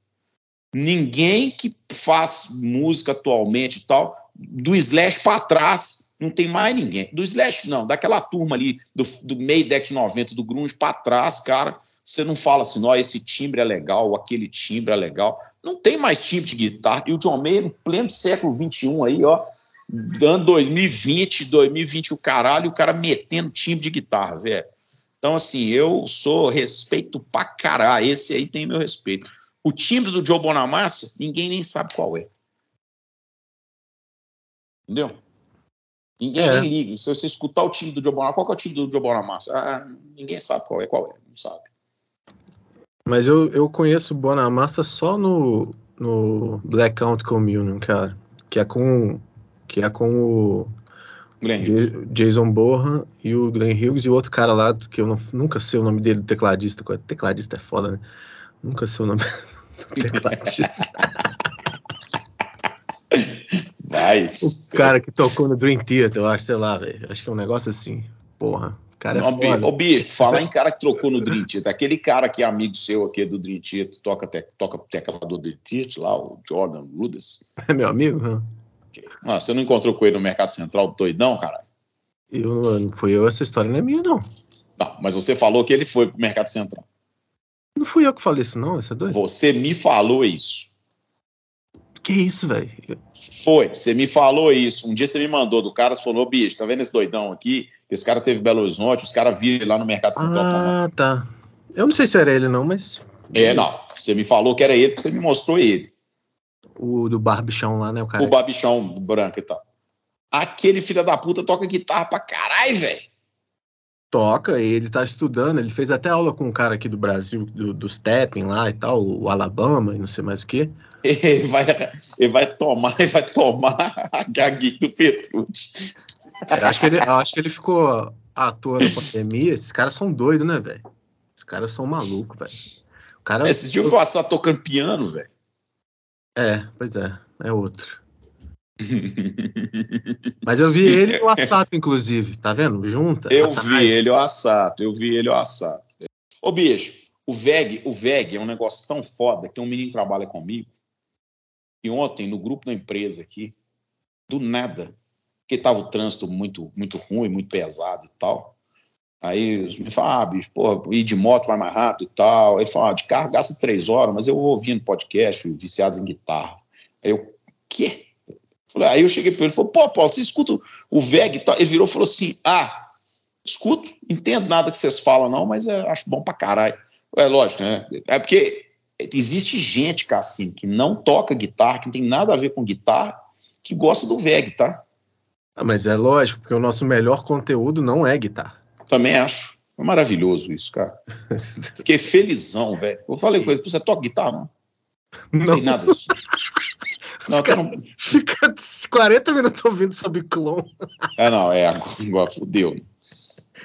ninguém que faz música atualmente e tal, do Slash para trás, não tem mais ninguém. Do Slash, não, daquela turma ali, do, do meio década de 90, do Grunge para trás, cara, você não fala assim, ó, esse timbre é legal, aquele timbre é legal. Não tem mais timbre de guitarra. E o John Mayer, em pleno século XXI aí, ó, dando 2020, 2020 o caralho, o cara metendo timbre de guitarra, velho. Então, assim, eu sou respeito pra caralho. Esse aí tem meu respeito. O timbre do Joe Bonamassa, ninguém nem sabe qual é. Entendeu? Ninguém É. liga. Se você escutar o time do Joe Bonamassa, qual é o time do Joe Bonamassa? Ah, ninguém sabe qual é, qual é, não sabe. Mas eu, eu conheço Bonamassa só no, no Blackout Communion, cara. Que é com, que é com o Jason Bohan e o Glenn Hughes e o outro cara lá, que eu não- nunca sei o nome dele, tecladista. Tecladista é foda, né? Nunca sei o nome do tecladista. Vai. o cara que tocou no Dream Theater, eu acho, sei lá, velho. Acho que é um negócio assim. Porra, cara é Ô, bicho, falar em cara que trocou no Dream Theater, aquele cara que é amigo seu aqui do Dream Theater, toca, te, toca tecla do Dream Theater lá, o Jordan Rudess. É meu amigo? Hã? Ah, você não encontrou com ele no Mercado Central doidão, cara? Eu, não- não fui eu, essa história não é minha, não. Não, mas você falou que ele foi pro Mercado Central. Não fui eu que falei isso, não, essa é doido. Você me falou isso. Que isso, velho? Foi, você me falou isso. Um dia você me mandou do cara, você falou, bicho, tá vendo esse doidão aqui? Esse cara teve Belo Horizonte, os caras viram lá no Mercado Central tomando. Ah, tá. Eu não sei se era ele, não, mas. É, não. Você me falou que era ele, porque você me mostrou ele. O do barbichão lá, né? O cara. O babichão branco e tal. Aquele filho da puta toca guitarra pra caralho, velho. Toca, ele tá estudando, ele fez até aula com um cara aqui do Brasil, do, do Stepping lá e tal, o Alabama e não sei mais o que. Ele vai, ele vai tomar, ele vai tomar a gaguinha do Petrucci. Acho que ele, eu acho que ele ficou à toa na pandemia. Esses caras são doidos, né, velho? Esses caras são malucos, velho. Cara. Esses dias eu fui passar tocando piano, velho. É, pois é, é outro. Mas eu vi ele e o Assato, inclusive, tá vendo? Junta. Eu vi ele o assato, eu vi ele o assato. Ô, bicho, o VEG, o VEG é um negócio tão foda que um menino trabalha comigo. E ontem, no grupo da empresa aqui, do nada, porque tava o trânsito muito, muito ruim, muito pesado e tal. Aí os me falam, ah, bicho, porra, ir de moto vai mais rápido e tal. Ele fala, ah, de carro gasta três horas, mas eu vou ouvindo podcast, viciados em guitarra. Aí eu, quê? Falei, Aí eu cheguei para ele e falei, pô, Paulo, você escuta o VEG e tal? Ele virou e falou assim, ah, escuto, entendo nada que vocês falam não, mas é, acho bom pra caralho. É lógico, né? É porque existe gente, cara, assim, que não toca guitarra, que não tem nada a ver com guitarra, que gosta do VEG, tá? Ah, mas é lógico, porque o nosso melhor conteúdo não é guitarra. Também acho. É maravilhoso isso, cara. Fiquei felizão, velho. Eu falei ele, você toca guitarra? Não, não, tem nada disso. Não, eu não... Fica 40 minutos ouvindo sobre clone. É, não, é, agora fudeu.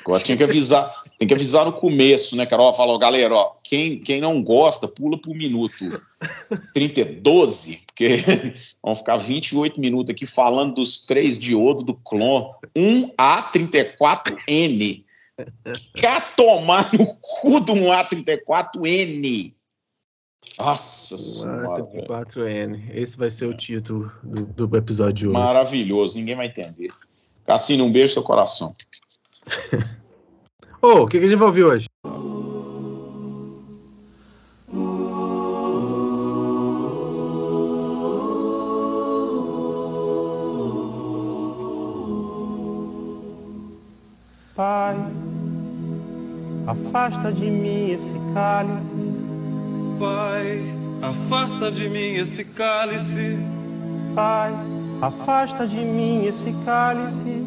Agora tinha que avisar, tem que avisar no começo, né, Carol? Fala, ó, galera, ó, quem, quem não gosta, pula pro minuto 30, 12, porque vão ficar 28 minutos aqui falando dos três diodos do clon 1A34N. Quer tomar no cu do 1A34N? Nossa senhora, velho. 34N. Esse vai ser o título do, do episódio de hoje. maravilhoso, ninguém vai entender. Cassino, um beijo no seu coração. Ô, o que, que a gente vai ouvir hoje? Pai, afasta de mim esse cálice, Pai, afasta de mim esse cálice, Pai, afasta de mim esse cálice,